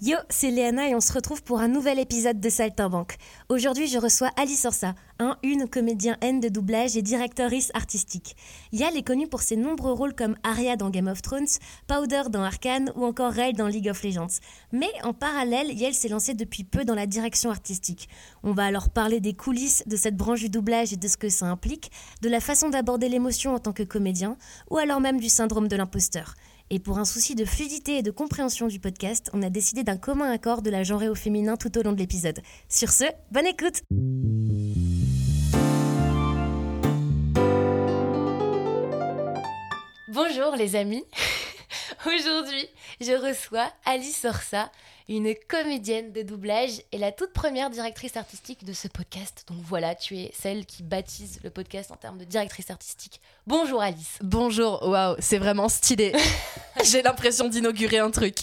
Yo, c'est Léana et on se retrouve pour un nouvel épisode de Saltimbanque. Aujourd'hui, je reçois Alice Orsa, un, une comédien N de doublage et directrice artistique. Yal est connue pour ses nombreux rôles comme Arya dans Game of Thrones, Powder dans Arkane ou encore Rey dans League of Legends. Mais en parallèle, Yel s'est lancée depuis peu dans la direction artistique. On va alors parler des coulisses de cette branche du doublage et de ce que ça implique, de la façon d'aborder l'émotion en tant que comédien, ou alors même du syndrome de l'imposteur. Et pour un souci de fluidité et de compréhension du podcast, on a décidé d'un commun accord de la genrer au féminin tout au long de l'épisode. Sur ce, bonne écoute Bonjour les amis Aujourd'hui, je reçois Alice Orsa, une comédienne de doublage et la toute première directrice artistique de ce podcast. Donc voilà, tu es celle qui baptise le podcast en termes de directrice artistique. Bonjour Alice. Bonjour, waouh, c'est vraiment stylé. J'ai l'impression d'inaugurer un truc.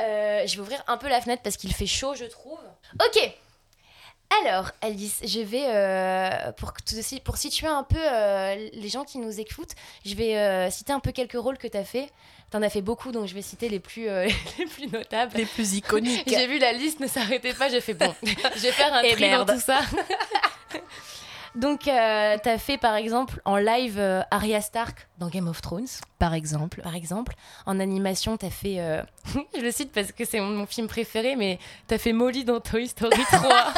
Euh, je vais ouvrir un peu la fenêtre parce qu'il fait chaud, je trouve. Ok. Alors, Alice, je vais, euh, pour, pour situer un peu euh, les gens qui nous écoutent, je vais citer un peu quelques rôles que tu as fait. T'en as fait beaucoup, donc je vais citer les plus, les plus notables. Les plus iconiques. J'ai vu la liste ne s'arrêtait pas, j'ai fait bon, je vais faire un Et tri dans tout ça. Donc, euh, t'as fait par exemple en live euh, Arya Stark dans Game of Thrones. Par exemple. Par exemple. En animation, t'as fait. Euh, je le cite parce que c'est mon, film préféré, mais t'as fait Molly dans Toy Story 3.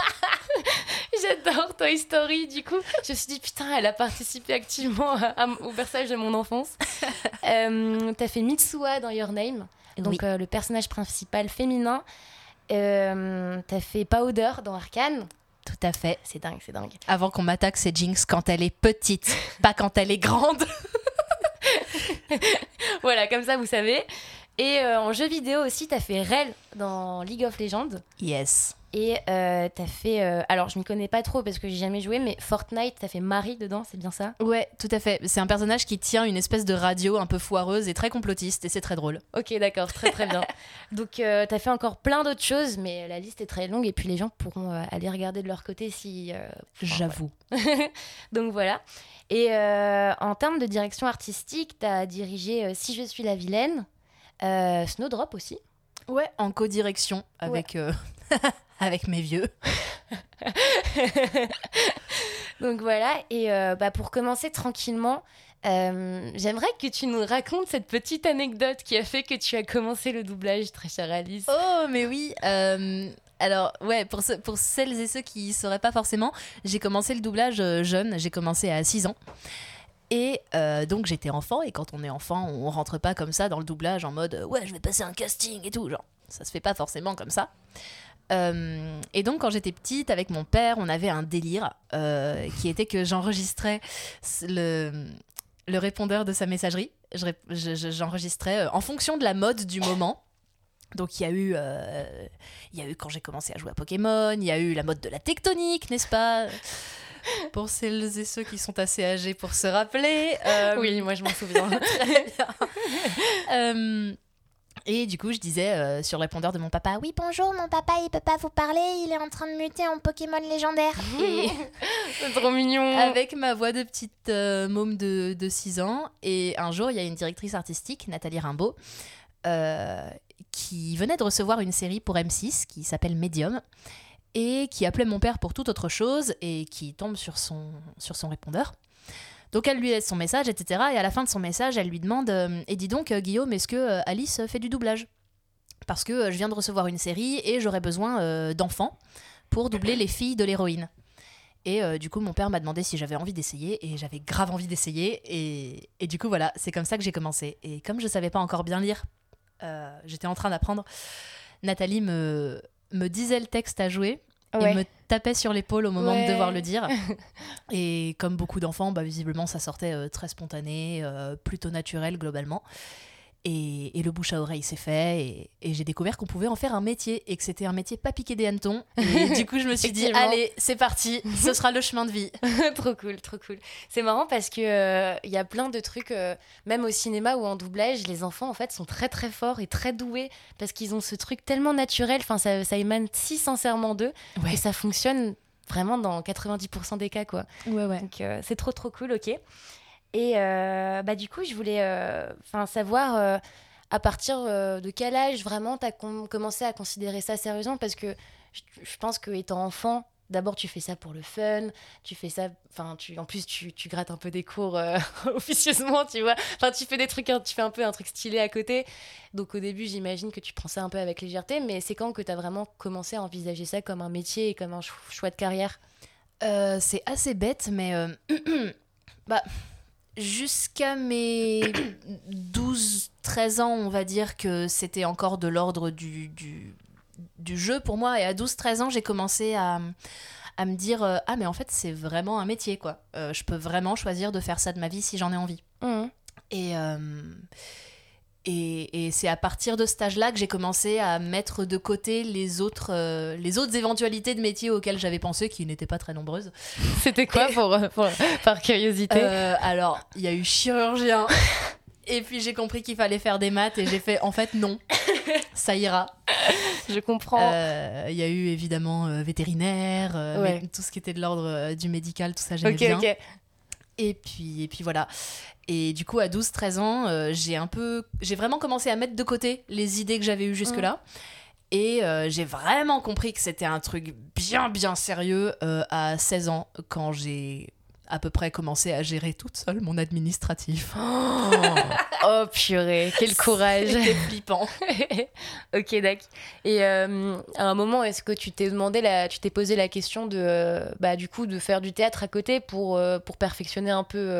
J'adore Toy Story, du coup. Je me suis dit, putain, elle a participé activement au personnage de mon enfance. t'as fait Mitsuha dans Your Name, donc le personnage principal féminin. t'as fait Powder dans Arkane. Tout à fait. C'est dingue, c'est dingue. Avant qu'on m'attaque, c'est Jinx quand elle est petite, pas quand elle est grande. voilà, comme ça, vous savez. Et euh, en jeu vidéo aussi, t'as fait Rel dans League of Legends. Yes. Et euh, t'as fait. Euh, alors, je m'y connais pas trop parce que j'ai jamais joué, mais Fortnite, t'as fait Marie dedans, c'est bien ça? Ouais, tout à fait. C'est un personnage qui tient une espèce de radio un peu foireuse et très complotiste, et c'est très drôle. Ok, d'accord, très très bien. Donc, euh, t'as fait encore plein d'autres choses, mais la liste est très longue, et puis les gens pourront aller regarder de leur côté si. J'avoue. Donc voilà. Et en termes de direction artistique, t'as dirigé Si je suis la vilaine, Snowdrop aussi. Ouais, en co-direction avec. avec mes vieux. Donc voilà, et euh, bah, pour commencer tranquillement, euh, j'aimerais que tu nous racontes cette petite anecdote qui a fait que tu as commencé le doublage, très chère Alice. Oh, mais oui euh, alors, ouais, pour, pour celles et ceux qui ne sauraient pas forcément, j'ai commencé le doublage jeune, j'ai commencé à 6 ans. Et donc j'étais enfant, et quand on est enfant, on rentre pas comme ça dans le doublage en mode ouais, je vais passer un casting et tout, genre ça se fait pas forcément comme ça. Euh, et donc, quand j'étais petite, avec mon père, on avait un délire euh, qui était que j'enregistrais le, le répondeur de sa messagerie. J'enregistrais euh, en fonction de la mode du moment. Donc il y a eu, il y a eu quand j'ai commencé à jouer à Pokémon, il y a eu la mode de la tectonique, n'est-ce pas? Pour celles et ceux qui sont assez âgés pour se rappeler. oui, moi je m'en souviens. Très bien. Et du coup, je disais euh, sur répondeur de mon papa Oui, bonjour, mon papa, il peut pas vous parler, il est en train de muter en Pokémon légendaire. C'est trop mignon. Avec ma voix de petite euh, môme de, de 6 ans. Et un jour, il y a une directrice artistique, Nathalie Rimbaud, euh, qui venait de recevoir une série pour M6 qui s'appelle Medium et qui appelait mon père pour toute autre chose et qui tombe sur son, sur son répondeur. Donc elle lui laisse son message, etc. Et à la fin de son message, elle lui demande euh, Et dis donc, euh, Guillaume, est-ce que euh, Alice fait du doublage? Parce que je viens de recevoir une série et j'aurais besoin d'enfants pour doubler les filles de l'héroïne. Et du coup, mon père m'a demandé si j'avais envie d'essayer, et j'avais grave envie d'essayer. Et, et, du coup, voilà, c'est comme ça que j'ai commencé. Et comme je savais pas encore bien lire, j'étais en train d'apprendre. Nathalie me, me disait le texte à jouer, il me tapait sur l'épaule au moment de devoir le dire. Et comme beaucoup d'enfants, bah, visiblement, ça sortait euh, très spontané, euh, plutôt naturel globalement. Et, le bouche à oreille s'est fait et, j'ai découvert qu'on pouvait en faire un métier et que c'était un métier pas piqué des hannetons. Et du coup, je me suis dit, allez, c'est parti, ce sera le chemin de vie. trop cool, trop cool. C'est marrant parce que euh, il y a plein de trucs, euh, même au cinéma ou en doublage, les enfants en fait sont très très forts et très doués parce qu'ils ont ce truc tellement naturel, enfin ça, ça émane si sincèrement d'eux que ça fonctionne vraiment dans 90% des cas quoi. Ouais ouais. Donc euh, c'est trop trop cool, ok. Et euh, bah, du coup, je voulais euh, savoir, euh, à partir de quel âge vraiment tu as commencé à considérer ça sérieusement? Parce que je, pense que étant enfant, D'abord, tu fais ça pour le fun, tu fais ça, enfin, tu, en plus, tu, grattes un peu des cours officieusement, tu vois. Enfin, tu fais des trucs, tu fais un peu un truc stylé à côté. Donc, au début, j'imagine que tu prends ça un peu avec légèreté, mais c'est quand que tu as vraiment commencé à envisager ça comme un métier et comme un choix de carrière? C'est assez bête, mais bah, jusqu'à mes 12-13 ans, on va dire que c'était encore de l'ordre du, du du jeu pour moi. Et à 12-13 ans, j'ai commencé à, me dire euh, Ah, mais en fait, c'est vraiment un métier, quoi. Euh, je peux vraiment choisir de faire ça de ma vie si j'en ai envie. Mmh. Euh, et. et, c'est à partir de cet âge-là que j'ai commencé à mettre de côté les autres, les autres éventualités de métiers auxquels j'avais pensé, qui n'étaient pas très nombreuses. C'était quoi pour, par curiosité Alors, il y a eu chirurgien. Et puis j'ai compris qu'il fallait faire des maths et j'ai fait en fait non, ça ira. Je comprends. Euh, il y a eu évidemment euh, vétérinaire, euh, tout ce qui était de l'ordre du médical, tout ça j'aimais bien. Et puis, et puis voilà. Et du coup, à 12-13 ans, j'ai un peu, j'ai vraiment commencé à mettre de côté les idées que j'avais eues jusque-là. Mm. Et j'ai vraiment compris que c'était un truc bien, bien sérieux à 16 ans, quand j'ai à peu près commencé à gérer toute seule mon administratif. Oh, oh purée, quel courage. C'était flippant. ok, d'accord. Et euh, à un moment, est-ce que tu t'es demandé, la, tu t'es posé la question de, euh, bah, du coup, de faire du théâtre à côté pour, euh, pour perfectionner un peu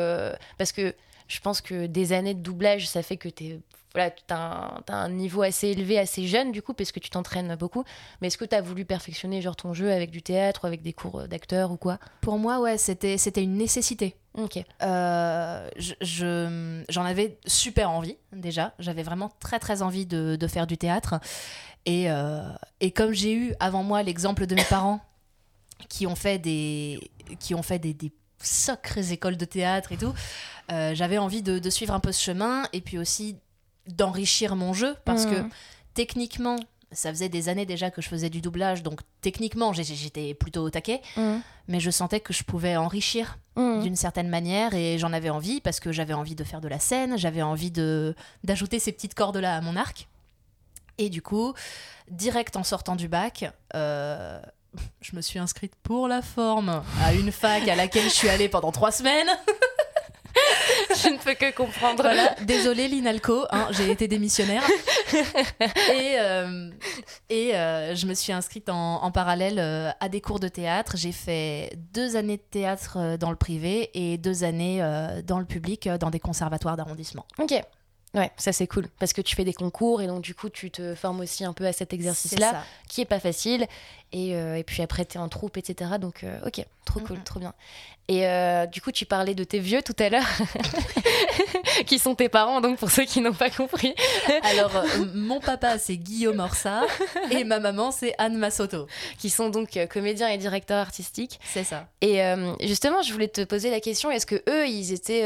Parce que je pense que des années de doublage, ça fait que tu voilà, as, un niveau assez élevé, assez jeune, du coup, parce que tu t'entraînes beaucoup. Mais est-ce que tu as voulu perfectionner genre ton jeu avec du théâtre, ou avec des cours d'acteur ou quoi? Pour moi, ouais, c'était, une nécessité. Ok. Euh, je, j'en avais super envie, déjà. J'avais vraiment très, très envie de, de faire du théâtre. Et, euh, et comme j'ai eu avant moi l'exemple de mes parents qui ont fait des, qui ont fait des, des sacrées écoles de théâtre et tout, euh, j'avais envie de, de, suivre un peu ce chemin et puis aussi d'enrichir mon jeu parce que mmh. techniquement, ça faisait des années déjà que je faisais du doublage, donc techniquement, j'étais plutôt au taquet, mmh. mais je sentais que je pouvais enrichir mmh. d'une certaine manière et j'en avais envie parce que j'avais envie de faire de la scène, j'avais envie de d'ajouter ces petites cordes-là à mon arc. Et du coup, direct en sortant du bac, euh, je me suis inscrite pour la forme à une fac à laquelle je suis allée pendant trois semaines. je ne peux que comprendre. Voilà. Désolée, l'INALCO, hein, j'ai été démissionnaire. et euh, et euh, je me suis inscrite en, parallèle euh, à des cours de théâtre. J'ai fait deux années de théâtre dans le privé et deux années dans le public, dans des conservatoires d'arrondissement. Ok. Ouais, ça c'est cool parce que tu fais des concours et donc du coup tu te formes aussi un peu à cet exercice-là qui est pas facile et, et puis après tu es en troupe etc. Donc ok, trop cool, trop bien. Et euh, du coup, tu parlais de tes vieux tout à l'heure, qui sont tes parents, donc pour ceux qui n'ont pas compris. Alors, euh, mon papa, c'est Guillaume Orsa, et ma maman, c'est Anne Massoto. Qui sont donc euh, comédiens et directeurs artistiques. C'est ça. Et justement, je voulais te poser la question, est-ce que eux, ils étaient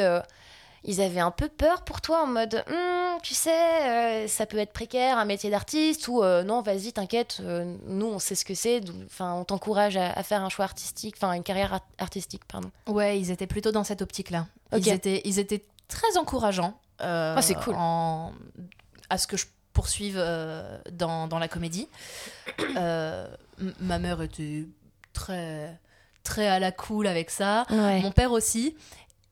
ils avaient un peu peur pour toi en mode hum, tu sais euh, ça peut être précaire un métier d'artiste ou euh, non vas-y t'inquiète euh, nous on sait ce que c'est enfin on t'encourage à, faire un choix artistique enfin une carrière artistique pardon. Ouais ils étaient plutôt dans cette optique là ils étaient ils étaient très encourageants ah, c'est cool. en... à ce que je poursuive dans, dans, la comédie. Ma mère était très très à la cool avec ça. Mon père aussi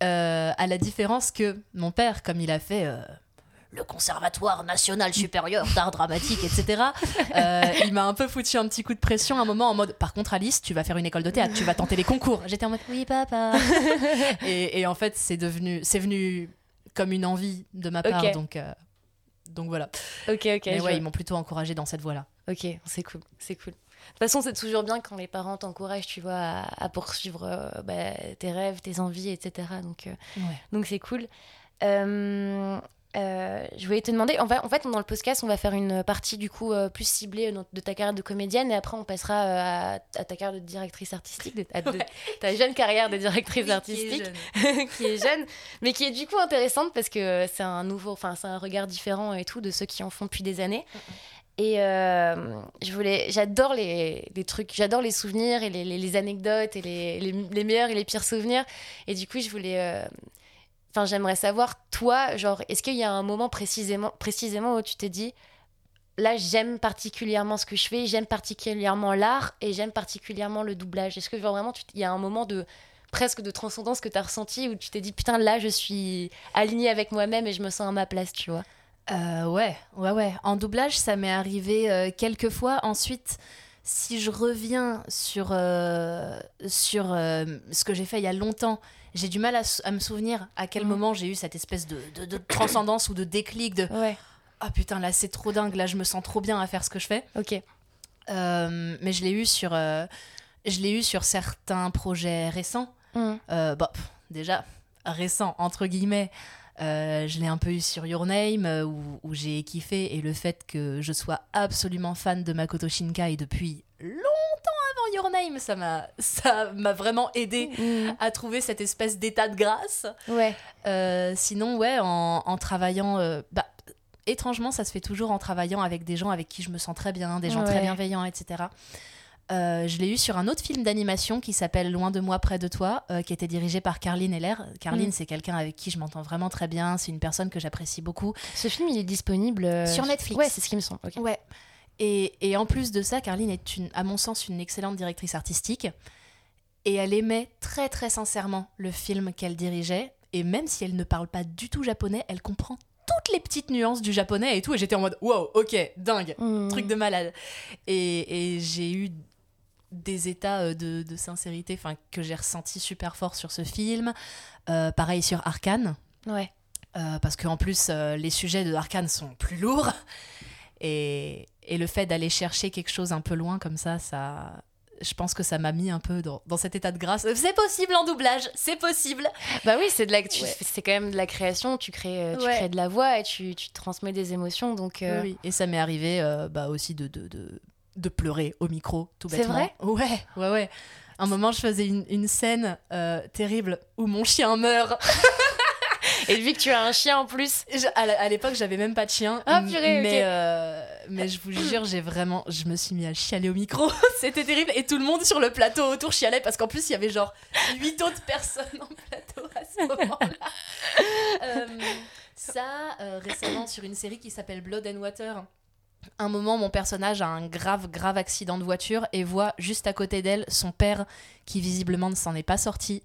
euh, à la différence que mon père, comme il a fait euh, le Conservatoire national supérieur d'art dramatique, etc., euh, il m'a un peu foutu un petit coup de pression à un moment en mode Par contre, Alice, tu vas faire une école de théâtre, tu vas tenter les concours. J'étais en mode Oui, papa. et, en fait, c'est devenu, c'est venu comme une envie de ma part, donc, donc voilà. Ok, ok. Mais ouais, ils m'ont plutôt encouragé dans cette voie-là. Ok, c'est cool, c'est cool. De toute façon, c'est toujours bien quand les parents t'encouragent, tu vois, à, poursuivre euh, bah, tes rêves, tes envies, etc. Donc, euh, donc c'est cool. Euh, je voulais te demander, en fait, en fait, dans le podcast, on va faire une partie du coup plus ciblée de ta carrière de comédienne et après on passera à, ta carrière de directrice artistique, de, ta jeune carrière de directrice artistique, qui est, qui est, jeune, mais qui est du coup intéressante parce que c'est un nouveau, enfin c'est un regard différent et tout de ceux qui en font depuis des années. Et euh, je voulais, j'adore les, les, trucs, j'adore les souvenirs et les, les, anecdotes et les, meilleurs et les pires souvenirs. Et du coup, je voulais, euh, enfin, j'aimerais savoir, toi, genre, est-ce qu'il y a un moment précisément, précisément où tu t'es dit, là, j'aime particulièrement ce que je fais, j'aime particulièrement l'art et j'aime particulièrement le doublage. Est-ce que vraiment, il y a un moment de presque de transcendance que tu as ressenti où tu t'es dit, putain, là, je suis alignée avec moi-même et je me sens à ma place, tu vois? Euh, Ouais, ouais, ouais. En doublage, ça m'est arrivé euh, quelques fois. Ensuite, si je reviens sur, euh, sur ce que j'ai fait il y a longtemps, j'ai du mal à, me souvenir à quel mm. moment j'ai eu cette espèce de, de, transcendance ou de déclic de ouais. ah putain là c'est trop dingue là je me sens trop bien à faire ce que je fais ok mais je l'ai eu sur je l'ai eu sur certains projets récents mm. bon déjà récents entre guillemets euh, je l'ai un peu eu sur Your Name, euh, où, j'ai kiffé, et le fait que je sois absolument fan de Makoto Shinkai depuis longtemps avant Your Name, ça m'a, ça m'a vraiment aidé mm. à trouver cette espèce d'état de grâce. Ouais. Euh, sinon, ouais, en, travaillant, bah, étrangement, ça se fait toujours en travaillant avec des gens avec qui je me sens très bien, des gens très bienveillants, etc. Euh, je l'ai eu sur un autre film d'animation qui s'appelle Loin de moi, près de toi, euh, qui était dirigé par Carline Heller. Carline, mm. c'est quelqu'un avec qui je m'entends vraiment très bien. C'est une personne que j'apprécie beaucoup. Ce film, il est disponible euh, sur Netflix. Ouais, c'est ce qui me semble. Ouais. Et, et, en plus de ça, Carline est, une, à mon sens, une excellente directrice artistique. Et elle aimait très très sincèrement le film qu'elle dirigeait. Et même si elle ne parle pas du tout japonais, elle comprend toutes les petites nuances du japonais et tout. Et j'étais en mode, wow, ok, dingue, mm. truc de malade. Et, et j'ai eu des états euh, de, sincérité enfin que j'ai ressenti super fort sur ce film. Euh, pareil sur Arkane. Ouais. Euh, parce qu'en plus, les sujets de Arkane sont plus lourds. Et, et le fait d'aller chercher quelque chose un peu loin comme ça, ça, je pense que ça m'a mis un peu dans, dans, cet état de grâce. C'est possible en doublage, c'est possible. Bah oui, c'est de la, c'est quand même de la création. Tu crées, tu crées de la voix et tu, tu transmets des émotions. Donc oui, et ça m'est arrivé bah aussi de, de, de, de pleurer au micro, tout bêtement. C'est vrai? Ouais, ouais, ouais. Un moment, je faisais une, scène euh, terrible où mon chien meurt. Et vu que tu as un chien en plus. à l'époque, j'avais même pas de chien. Ah, purée, mais, euh, mais je vous jure, j'ai vraiment. Je me suis mis à chialer au micro. C'était terrible. Et tout le monde sur le plateau autour chialait parce qu'en plus, il y avait genre huit autres personnes en plateau à ce moment-là. Euh, ça, récemment, sur une série qui s'appelle Blood and Water un moment, mon personnage a un grave, grave accident de voiture et voit juste à côté d'elle son père qui visiblement ne s'en est pas sorti.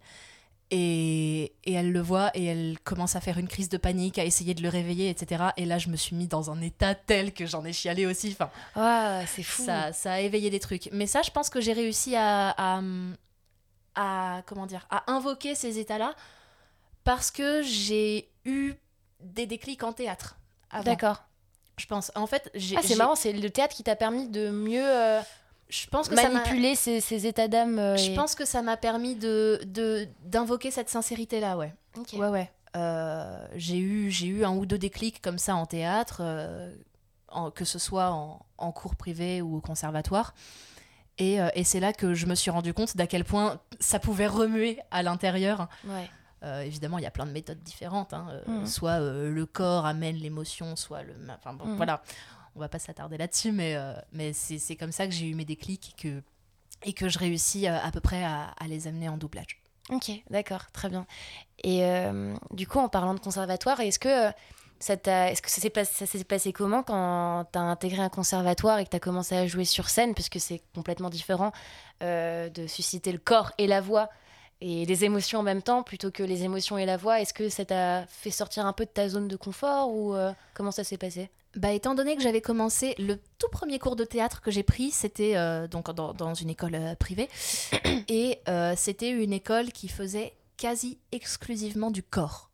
Et, elle le voit et elle commence à faire une crise de panique, à essayer de le réveiller, etc. Et là, je me suis mis dans un état tel que j'en ai chialé aussi. Enfin, ah, c'est fou. Ça, ça a éveillé des trucs. Mais ça, je pense que j'ai réussi à, à, comment dire, à invoquer ces états-là parce que j'ai eu des déclics en théâtre. D'accord. Je pense. En fait, j'ai. Ah, c'est marrant, c'est le théâtre qui t'a permis de mieux. Euh, je pense que manipuler ces, ces, états d'âme. Euh, je pense que ça m'a permis de d'invoquer cette sincérité là, ouais. Ouais, ouais. Euh, j'ai eu j'ai eu un ou deux déclics comme ça en théâtre, que ce soit en, en, cours privé ou au conservatoire. Et, et c'est là que je me suis rendu compte d'à quel point ça pouvait remuer à l'intérieur. Ouais. Euh, évidemment, il y a plein de méthodes différentes. Hein. Euh, mmh. Soit euh, le corps amène l'émotion, soit le. Enfin bon, mmh. voilà. On va pas s'attarder là-dessus, mais, mais c'est comme ça que j'ai eu mes déclics et que, et que je réussis à, peu près à, les amener en doublage. Ok, d'accord, très bien. Et du coup, en parlant de conservatoire, est-ce que ça est-ce que ça s'est passé, passé, comment quand tu as intégré un conservatoire et que tu as commencé à jouer sur scène, puisque c'est complètement différent de susciter le corps et la voix et les émotions en même temps plutôt que les émotions et la voix Est-ce que ça t'a fait sortir un peu de ta zone de confort ou euh, comment ça s'est passé? Bah, étant donné que j'avais commencé, le tout premier cours de théâtre que j'ai pris, c'était euh, donc dans, dans, une école euh, privée. Et c'était une école qui faisait quasi exclusivement du corps.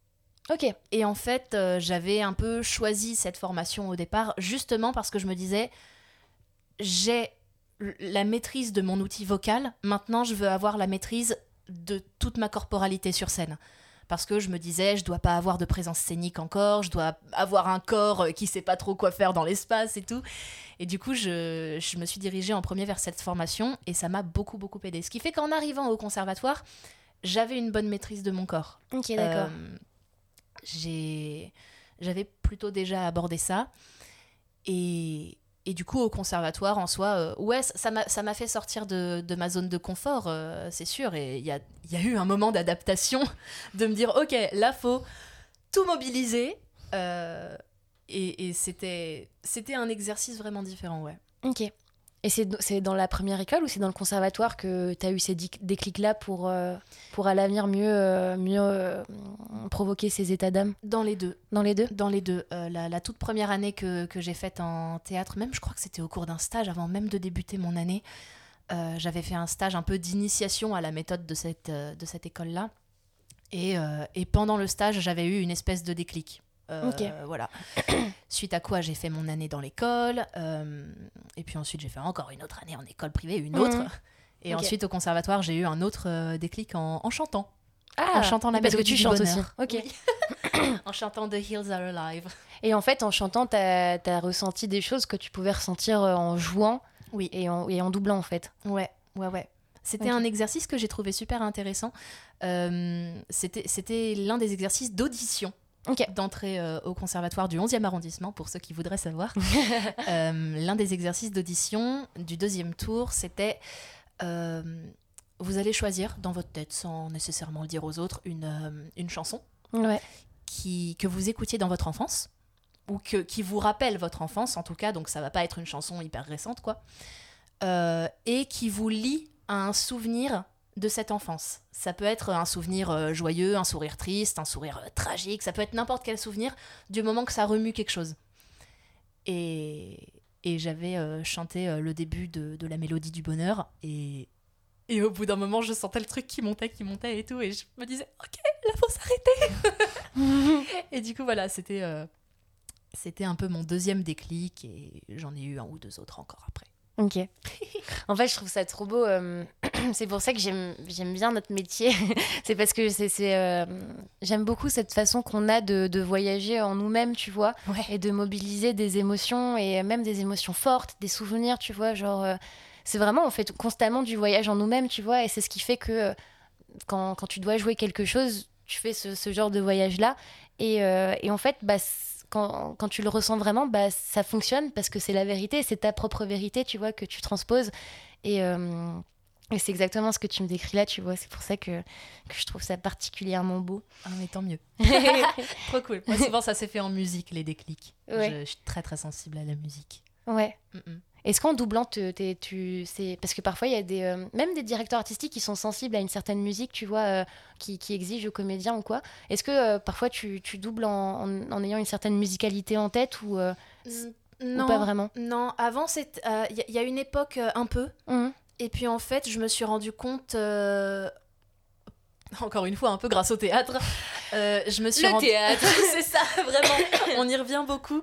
Ok. Et en fait, j'avais un peu choisi cette formation au départ, justement parce que je me disais, j'ai la maîtrise de mon outil vocal, maintenant je veux avoir la maîtrise de toute ma corporalité sur scène. Parce que je me disais, je dois pas avoir de présence scénique encore, je dois avoir un corps qui sait pas trop quoi faire dans l'espace et tout. Et du coup, je, je me suis dirigée en premier vers cette formation et ça m'a beaucoup, beaucoup aidé. Ce qui fait qu'en arrivant au conservatoire, j'avais une bonne maîtrise de mon corps. Ok, d'accord. Euh, j'ai j'avais plutôt déjà abordé ça. Et, et du coup, au conservatoire, en soi, euh, ouais, ça m'a fait sortir de, de ma zone de confort, euh, c'est sûr. Et il y a, y a eu un moment d'adaptation, de me dire, ok, là, faut tout mobiliser. euh, et et c'était un exercice vraiment différent, ouais. Ok. Et c'est dans la première école ou c'est dans le conservatoire que tu as eu ces déclics-là pour, euh, pour à l'avenir mieux, euh, mieux euh, provoquer ces états d'âme? Dans les deux. Dans les deux? Dans les deux. La, la toute première année que, que j'ai faite en théâtre, même je crois que c'était au cours d'un stage, avant même de débuter mon année, j'avais fait un stage un peu d'initiation à la méthode de cette, de cette école-là. Et, et pendant le stage, j'avais eu une espèce de déclic. Euh, Ok. Voilà. Suite à quoi j'ai fait mon année dans l'école. euh, et puis ensuite, j'ai fait encore une autre année en école privée, une Mhm. autre. Et ensuite, au conservatoire, j'ai eu un autre euh, déclic en, en chantant. Ah, en chantant la parce que tu du chantes bonheur. aussi. Ok. En chantant The Hills Are Alive. Et en fait, en chantant, tu as, ressenti des choses que tu pouvais ressentir en jouant Oui. et en, et en doublant, en fait. Ouais, ouais, ouais. C'était un exercice que j'ai trouvé super intéressant. Euh, c'était l'un des exercices d'audition Ok. d'entrée euh, au conservatoire du 11e arrondissement, pour ceux qui voudraient savoir. Euh, l'un des exercices d'audition du deuxième tour, c'était... euh, vous allez choisir dans votre tête, sans nécessairement le dire aux autres, une, euh, une chanson Ouais. qui, que vous écoutiez dans votre enfance, ou que, qui vous rappelle votre enfance en tout cas, donc ça va pas être une chanson hyper récente, quoi, et qui vous lie à un souvenir de cette enfance. Ça peut être un souvenir euh, joyeux, un sourire triste, un sourire euh, tragique, ça peut être n'importe quel souvenir du moment que ça remue quelque chose. Et, et j'avais euh, chanté euh, le début de, de la mélodie du bonheur, et, et au bout d'un moment, je sentais le truc qui montait, qui montait et tout, et je me disais, ok, là faut s'arrêter. Et du coup, voilà, c'était euh, c'était un peu mon deuxième déclic et j'en ai eu un ou deux autres encore après. Ok. En fait, je trouve ça trop beau. euh, c'est pour ça que j'aime bien notre métier. c'est parce que c'est euh, j'aime beaucoup cette façon qu'on a de, de voyager en nous-mêmes, tu vois, Ouais. et de mobiliser des émotions et même des émotions fortes, des souvenirs, tu vois. Genre, euh, c'est vraiment, on fait constamment du voyage en nous-mêmes, tu vois, et c'est ce qui fait que euh, quand, quand tu dois jouer quelque chose, tu fais ce, ce genre de voyage-là. Et, euh, et en fait, bah, quand, quand tu le ressens vraiment, bah, ça fonctionne parce que c'est la vérité, c'est ta propre vérité, tu vois, que tu transposes. Et, euh, et c'est exactement ce que tu me décris là, tu vois. C'est pour ça que, que je trouve ça particulièrement beau. Ah, mais tant mieux. Trop cool. Moi, souvent, ça s'est fait en musique, les déclics. Ouais. Je, je suis très, très sensible à la musique. ouais. Mm-mm. Est-ce qu'en doublant, te- tu, c'est parce que parfois il y a des, euh, même des directeurs artistiques qui sont sensibles à une certaine musique, tu vois, euh, qui, qui exigent aux comédiens ou quoi. Est-ce que euh, parfois tu, tu doubles en, en- en ayant une certaine musicalité en tête ou, Non, ou pas vraiment? Non. Avant, c'est- il y, a- il y a une époque un peu. Mhm. Et puis en fait, je me suis rendu compte, encore une fois, un peu grâce au théâtre, euh, je me suis Le rendu... théâtre. c'est ça, vraiment, on y revient beaucoup.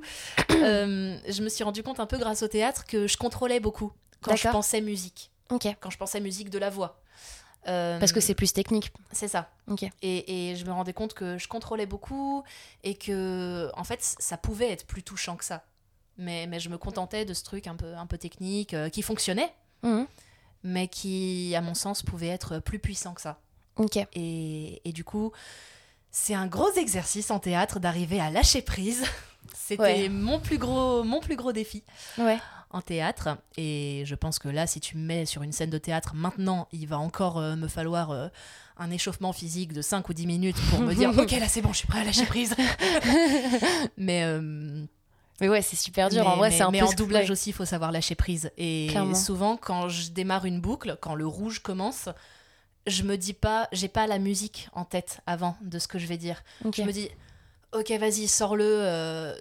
Euh, je me suis rendu compte un peu grâce au théâtre que je contrôlais beaucoup quand je pensais musique, Ok. quand je pensais musique de la voix. Euh, Parce que c'est plus technique. c'est ça. Ok. Et, et je me rendais compte que je contrôlais beaucoup et que, en fait, ça pouvait être plus touchant que ça. Mais, mais je me contentais de ce truc un peu, un peu technique qui fonctionnait, Mhm. mais qui, à mon sens, pouvait être plus puissant que ça. Ok. Et, et du coup, c'est un gros exercice en théâtre d'arriver à lâcher prise. C'était Ouais. mon, plus gros, mon plus gros défi Ouais. en théâtre. Et je pense que là, si tu me mets sur une scène de théâtre maintenant, il va encore euh, me falloir euh, un échauffement physique de 5 ou 10 minutes pour me dire Ok, là c'est bon, je suis prêt à lâcher prise. mais euh, Mais ouais, c'est super dur. mais, en vrai, c'est un mais peu en doublage aussi, il faut savoir lâcher prise. Et Clairement. souvent, quand je démarre une boucle, quand le rouge commence, je me dis pas, j'ai pas la musique en tête avant de ce que je vais dire. Ok. Je me dis, ok, vas-y, sors-le euh,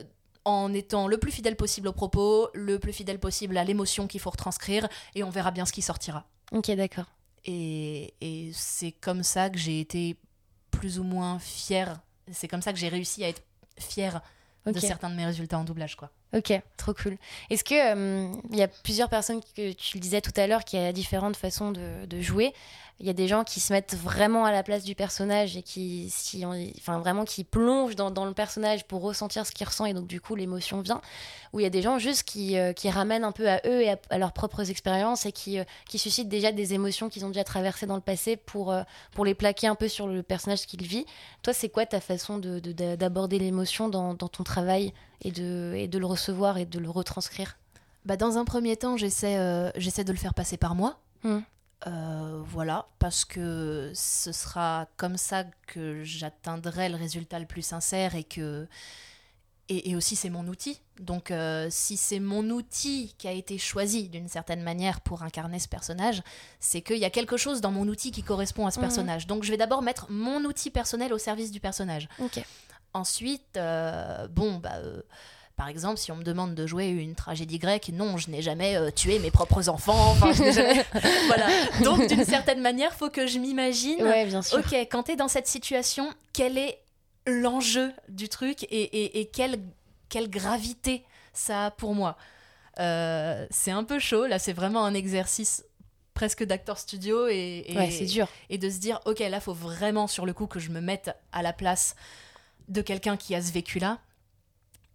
en étant le plus fidèle possible au propos, le plus fidèle possible à l'émotion qu'il faut retranscrire, et on verra bien ce qui sortira. Ok, d'accord. Et, et c'est comme ça que j'ai été plus ou moins fière. C'est comme ça que j'ai réussi à être fière de certains de mes résultats en doublage, quoi. Ok, trop cool. Est-ce que euh, il y a plusieurs personnes que tu le disais tout à l'heure qui a différentes façons de, de jouer. Il y a des gens qui se mettent vraiment à la place du personnage et qui, si on- enfin vraiment qui plongent dans, dans le personnage pour ressentir ce qu'il ressent et donc du coup l'émotion vient. Ou il y a des gens juste qui, euh, qui ramènent un peu à eux et à, à leurs propres expériences et qui, euh, qui suscitent déjà des émotions qu'ils ont déjà traversées dans le passé pour, euh, pour les plaquer un peu sur le personnage qu'il vit. Toi, c'est quoi ta façon de- de- d'aborder l'émotion dans, dans ton travail et de, et de le recevoir et de le retranscrire? Bah, Dans un premier temps, j'essaie de le faire passer par moi. Mm. Euh, voilà, parce que ce sera comme ça que j'atteindrai le résultat le plus sincère et que. Et, et aussi, c'est mon outil. Donc, euh, si c'est mon outil qui a été choisi d'une certaine manière pour incarner ce personnage, c'est qu'il y a quelque chose dans mon outil qui correspond à ce Mhm. personnage. Donc, je vais d'abord mettre mon outil personnel au service du personnage. Ok. Ensuite, euh, bon, bah. Par exemple, si on me demande de jouer une tragédie grecque, non, je n'ai jamais euh, tué mes propres enfants. Enfin, je n'ai jamais- voilà. Donc, d'une certaine manière, faut que je m'imagine. Ouais, bien sûr. Ok, quand tu es dans cette situation, quel est l'enjeu du truc et, et- et quelle, quelle gravité ça a pour moi? Euh, C'est un peu chaud. Là, c'est vraiment un exercice presque d'acteur studio et, et- Ouais, c'est dur. et de se dire ok là faut vraiment sur le coup que je me mette à la place de quelqu'un qui a ce vécu là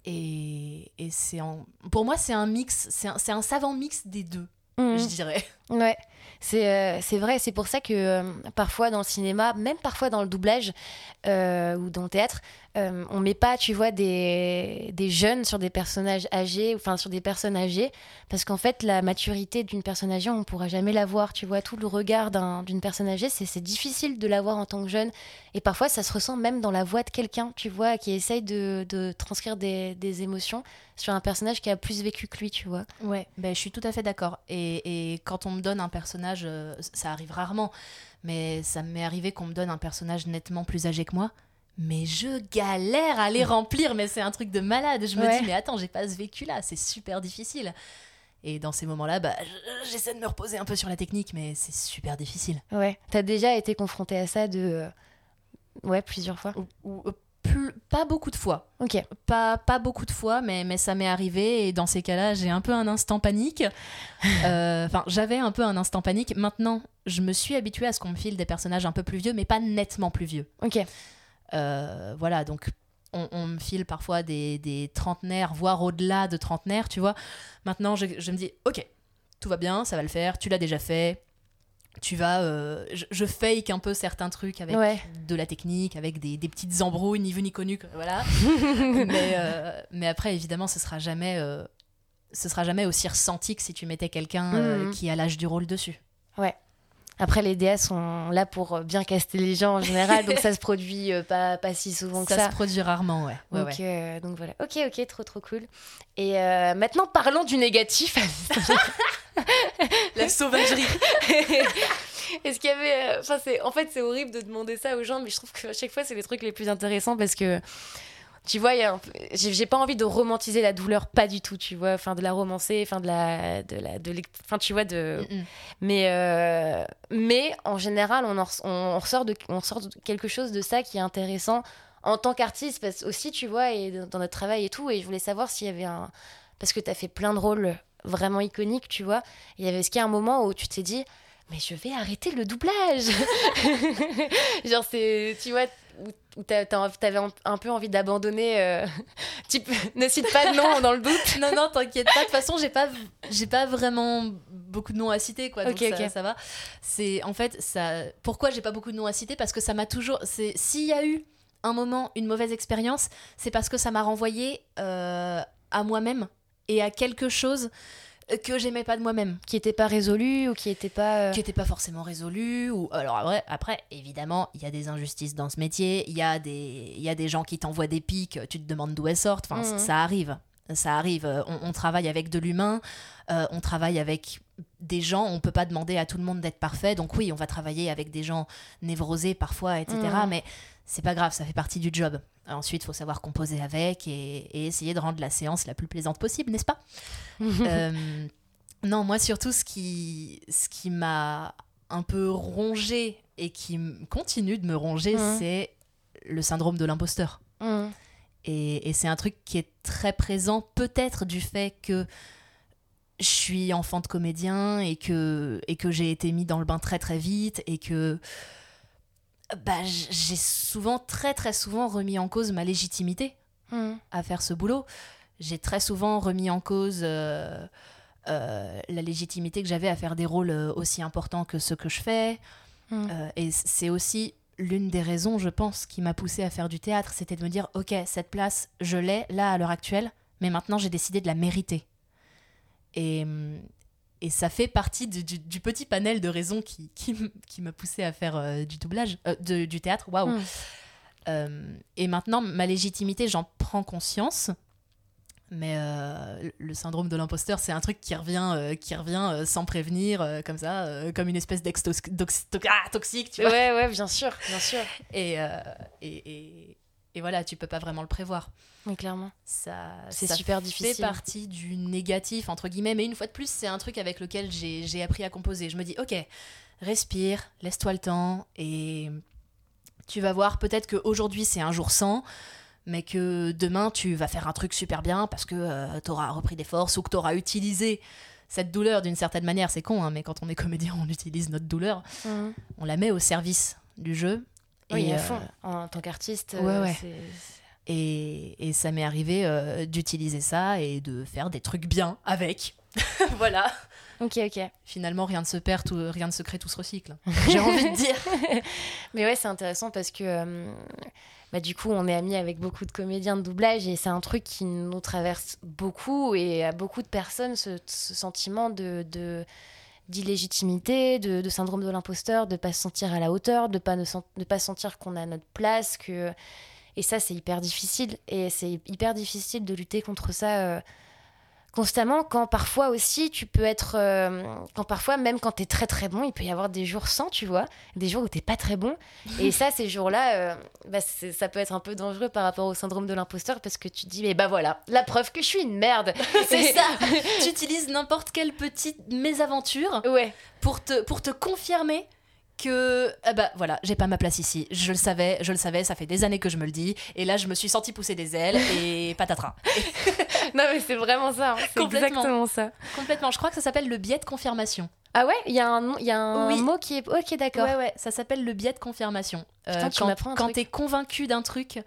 et, et c'est en... pour moi c'est un mix c'est un, c'est un savant mix des deux Mhm. je dirais Ouais, c'est euh, vrai, c'est pour ça que euh, parfois dans le cinéma, même parfois dans le doublage euh, ou dans le théâtre, euh, on met pas, tu vois, des, des jeunes sur des personnages âgés, enfin sur des personnes âgées, parce qu'en fait, la maturité d'une personne âgée, on pourra jamais la voir, tu vois, tout le regard d'un- d'une personne âgée, c'est c'est difficile de l'avoir en tant que jeune, et parfois ça se ressent même dans la voix de quelqu'un, tu vois, qui essaye de, de transcrire des, des émotions sur un personnage qui a plus vécu que lui, tu vois. Ouais, ben, je suis tout à fait d'accord. Et, et quand on me donne un personnage, euh, ça arrive rarement, mais ça m'est arrivé qu'on me donne un personnage nettement plus âgé que moi. Mais je galère à les remplir, mais c'est un truc de malade. Je me Ouais. dis, mais attends, j'ai pas ce vécu-là, c'est super difficile. Et dans ces moments-là, bah, je- j'essaie de me reposer un peu sur la technique, mais c'est super difficile. Ouais. T'as déjà été confronté à ça de. euh, Ouais, plusieurs fois? Ou, ou, pas beaucoup de fois. Ok. Pas, pas beaucoup de fois, mais, mais ça m'est arrivé. Et dans ces cas-là, j'ai un peu un instant panique. Euh, Enfin, j'avais un peu un instant panique. Maintenant, je me suis habituée à ce qu'on me file des personnages un peu plus vieux, mais pas nettement plus vieux. Ok. Euh, voilà, donc on, on me file parfois des, des trentenaires, voire au-delà de trentenaires, tu vois. Maintenant, je, je me dis, ok, tout va bien, ça va le faire, tu l'as déjà fait. Tu vas. euh, je, je fake un peu certains trucs avec Ouais. de la technique, avec des, des petites embrouilles, ni vu ni connu, voilà. mais, euh, mais après, évidemment, ce sera jamais. euh, ce sera jamais aussi ressenti que si tu mettais quelqu'un Mhm. qui a l'âge du rôle dessus. Après, les DA sont là pour euh, bien caster les gens en général, donc ça se produit euh, pas, pas si souvent que Ça, ça. se produit rarement, ouais. Ouais, donc, ouais. euh, donc voilà. Ok, ok, trop trop cool. Et euh, maintenant, parlons du négatif. La sauvagerie. Est-ce qu'il y avait. euh, Enfin, c'est en fait, c'est horrible de demander ça aux gens, mais je trouve qu'à chaque fois, c'est les trucs les plus intéressants parce que. Tu vois, j'ai pas envie de romantiser la douleur, pas du tout, tu vois, enfin de la romancer, enfin de la, de la, de enfin tu vois de, Mm, mm. Mais, euh, mais en général, on, en on, ressort de, on sort de quelque chose de ça qui est intéressant en tant qu'artiste, parce aussi, tu vois, et dans notre travail et tout. Et je voulais savoir s'il y avait un. Parce que tu as fait plein de rôles vraiment iconiques, tu vois. Il y avait ce qu'il y a un moment où tu t'es dit, mais je vais arrêter le doublage? Genre, c'est. Tu vois. Où, t'avais un, un peu envie d'abandonner. euh, ne cite pas de nom dans le doute. non, non, t'inquiète pas. De toute façon, j'ai pas, j'ai pas vraiment beaucoup de noms à citer, quoi. Donc Ok, ça, ok. ça va. C'est en fait ça. Pourquoi j'ai pas beaucoup de noms à citer? Parce que ça m'a toujours. C'est s'il y a eu un moment une mauvaise expérience, c'est parce que ça m'a renvoyé euh, à moi-même et à quelque chose que j'aimais pas de moi-même. Qui était pas résolu ou qui était pas. euh, qui n'était pas forcément résolu ou alors après, après évidemment il y a des injustices dans ce métier il y a des il y a des gens qui t'envoient des pics tu te demandes d'où elles sortent enfin Mhm. ça arrive ça arrive Euh, on, on travaille avec de l'humain euh, on travaille avec des gens on peut pas demander à tout le monde d'être parfait donc oui on va travailler avec des gens névrosés parfois etc Mhm. mais c'est pas grave ça fait partie du job ensuite il faut savoir composer avec et, et essayer de rendre la séance la plus plaisante possible n'est-ce pas euh, non, moi surtout ce qui, ce qui m'a un peu rongé et qui continue de me ronger, Mhm. c'est le syndrome de l'imposteur. Mhm. Et, et c'est un truc qui est très présent, peut-être du fait que je suis enfant de comédien et que, et que j'ai été mis dans le bain très très vite et que bah, j'ai souvent, très très souvent remis en cause ma légitimité Mhm. à faire ce boulot. J'ai très souvent remis en cause euh, euh, la légitimité que j'avais à faire des rôles euh, aussi importants que ceux que je fais. Euh, et c'est aussi l'une des raisons, je pense, qui m'a poussée à faire du théâtre, c'était de me dire, ok, cette place, je l'ai là à l'heure actuelle, mais maintenant j'ai décidé de la mériter. Et, et ça fait partie du, du, petit panel de raisons qui, qui, qui m'a poussé à faire euh, du doublage, euh, de, du théâtre. Waouh! Mm. Euh, et maintenant, ma légitimité, j'en prends conscience. Mais le syndrome de l'imposteur, c'est un truc qui revient, qui revient sans prévenir, comme ça, comme une espèce d'ex ah, toxique, tu vois. Ouais, ouais, bien sûr, bien sûr. Et, et, et, et voilà, tu peux pas vraiment le prévoir. Oui, clairement. Ça, C'est ça super fait difficile. partie du négatif, entre guillemets. Mais une fois de plus, c'est un truc avec lequel j'ai appris à composer. Je me dis, ok, respire, laisse-toi le temps, et tu vas voir, peut-être qu'aujourd'hui, c'est un jour sans, mais que demain, tu vas faire un truc super bien parce que tu auras repris des forces ou que tu auras utilisé cette douleur d'une certaine manière. C'est con, hein, mais quand on est comédien, on utilise notre douleur, Mhm. on la met au service du jeu. Oui, à euh, fond. En tant qu'artiste, ouais, euh, ouais. Et, et ça m'est arrivé euh, d'utiliser ça et de faire des trucs bien avec. voilà. Ok, ok. Finalement, rien ne se perd, tout- rien ne se crée, tout se recycle. J'ai envie de dire. Mais ouais, c'est intéressant parce que euh, bah, du coup, on est amis avec beaucoup de comédiens de doublage et c'est un truc qui nous traverse beaucoup et à beaucoup de personnes ce, ce sentiment de. de d'illégitimité, de, syndrome de l'imposteur, de pas se sentir à la hauteur, de pas ne pas sentir qu'on a notre place, que et ça c'est hyper difficile. Et c'est hyper difficile de lutter contre ça euh, constamment quand parfois aussi tu peux être euh, quand parfois même quand tu es très très bon il peut y avoir des jours sans tu vois. Des jours où t'es pas très bon. Et ça ces jours là ça peut être un peu dangereux par rapport au syndrome de l'imposteur parce que tu te dis mais bah voilà la preuve que je suis une merde. C'est ça. tu utilises n'importe quelle petite mésaventure ouais. pour te, pour te confirmer que ah bah voilà j'ai pas ma place ici. Je le savais je le savais ça fait des années que je me le dis. Et là je me suis sentie pousser des ailes et patatras. Non mais c'est vraiment ça hein. c'est Complètement. exactement ça. Complètement. Je crois que ça s'appelle le biais de confirmation. Ah ouais? Il y a un y a un Oui. mot qui est ok d'accord. Ouais, ouais, ça s'appelle le biais de confirmation. Euh, Putain, tu quand quand t'es convaincu d'un truc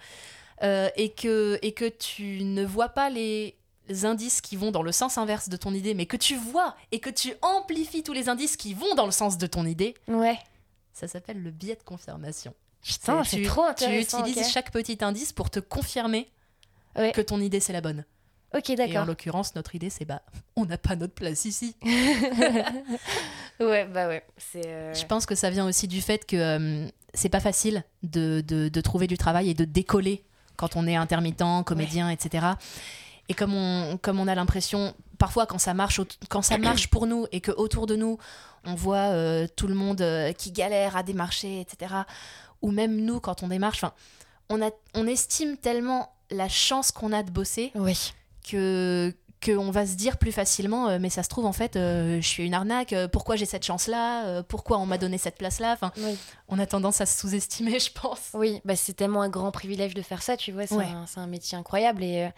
euh, et, que, et que tu ne vois pas les indices qui vont dans le sens inverse de ton idée, mais que tu vois et que tu amplifies tous les indices qui vont dans le sens de ton idée, ouais ça s'appelle le biais de confirmation. putain C'est- tu- trop Tu intéressant utilises ok. chaque petit indice pour te confirmer Ouais. que ton idée c'est la bonne. ok Et en d'accord l'occurrence, notre idée c'est bah, on n'a pas notre place ici. ouais bah ouais euh, Je pense que ça vient aussi du fait que euh, c'est pas facile de, de- de trouver du travail et de décoller quand on est intermittent, comédien, etc. Et comme on, comme on a l'impression, parfois quand ça marche, quand ça marche pour nous et que autour de nous, on voit euh, tout le monde euh, qui galère à démarcher, etc. Ou même nous quand on démarche, on, a, on estime tellement la chance qu'on a de bosser oui que qu'on va se dire plus facilement euh, mais ça se trouve en fait je suis une arnaque pourquoi j'ai cette chance là pourquoi on m'a donné cette place là enfin oui on a tendance à se sous-estimer je pense Oui, bah c'est tellement un grand privilège de faire ça, tu vois, c'est Ouais. un, un métier incroyable et,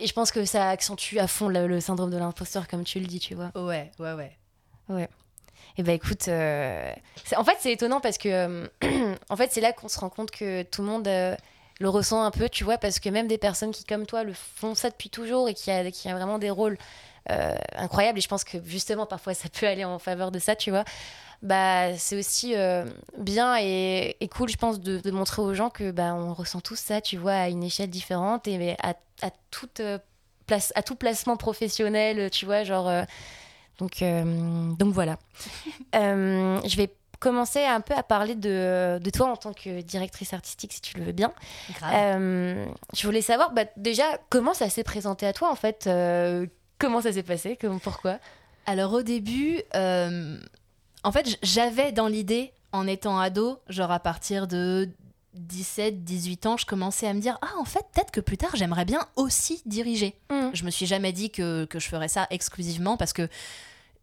et je pense que ça accentue à fond le, le syndrome de l'imposteur, comme tu le dis, tu vois. ouais ouais ouais Et bah écoute, euh, en fait c'est étonnant parce que euh, en fait c'est là qu'on se rend compte que tout le monde euh, le ressent un peu, tu vois, parce que même des personnes qui comme toi le font ça depuis toujours et qui a, qui a vraiment des rôles euh, incroyables, et je pense que justement parfois ça peut aller en faveur de ça, tu vois. Bah, c'est aussi euh, bien et, et cool, je pense, de, de montrer aux gens que bah, on ressent tous ça, tu vois, à une échelle différente et mais à, à toute euh, place, à tout placement professionnel, tu vois, genre. euh, donc, euh, donc voilà. Je vais commencer un peu à parler de, de toi en tant que directrice artistique, si tu le veux bien. grave je voulais savoir, bah, déjà, comment ça s'est présenté à toi, en fait Comment ça s'est passé Comment, Pourquoi? Alors au début euh, en fait j'avais dans l'idée en étant ado genre à partir de 17 18 ans je commençais à me dire ah en fait peut-être que plus tard j'aimerais bien aussi diriger Mm. Je me suis jamais dit que, que je ferais ça exclusivement parce que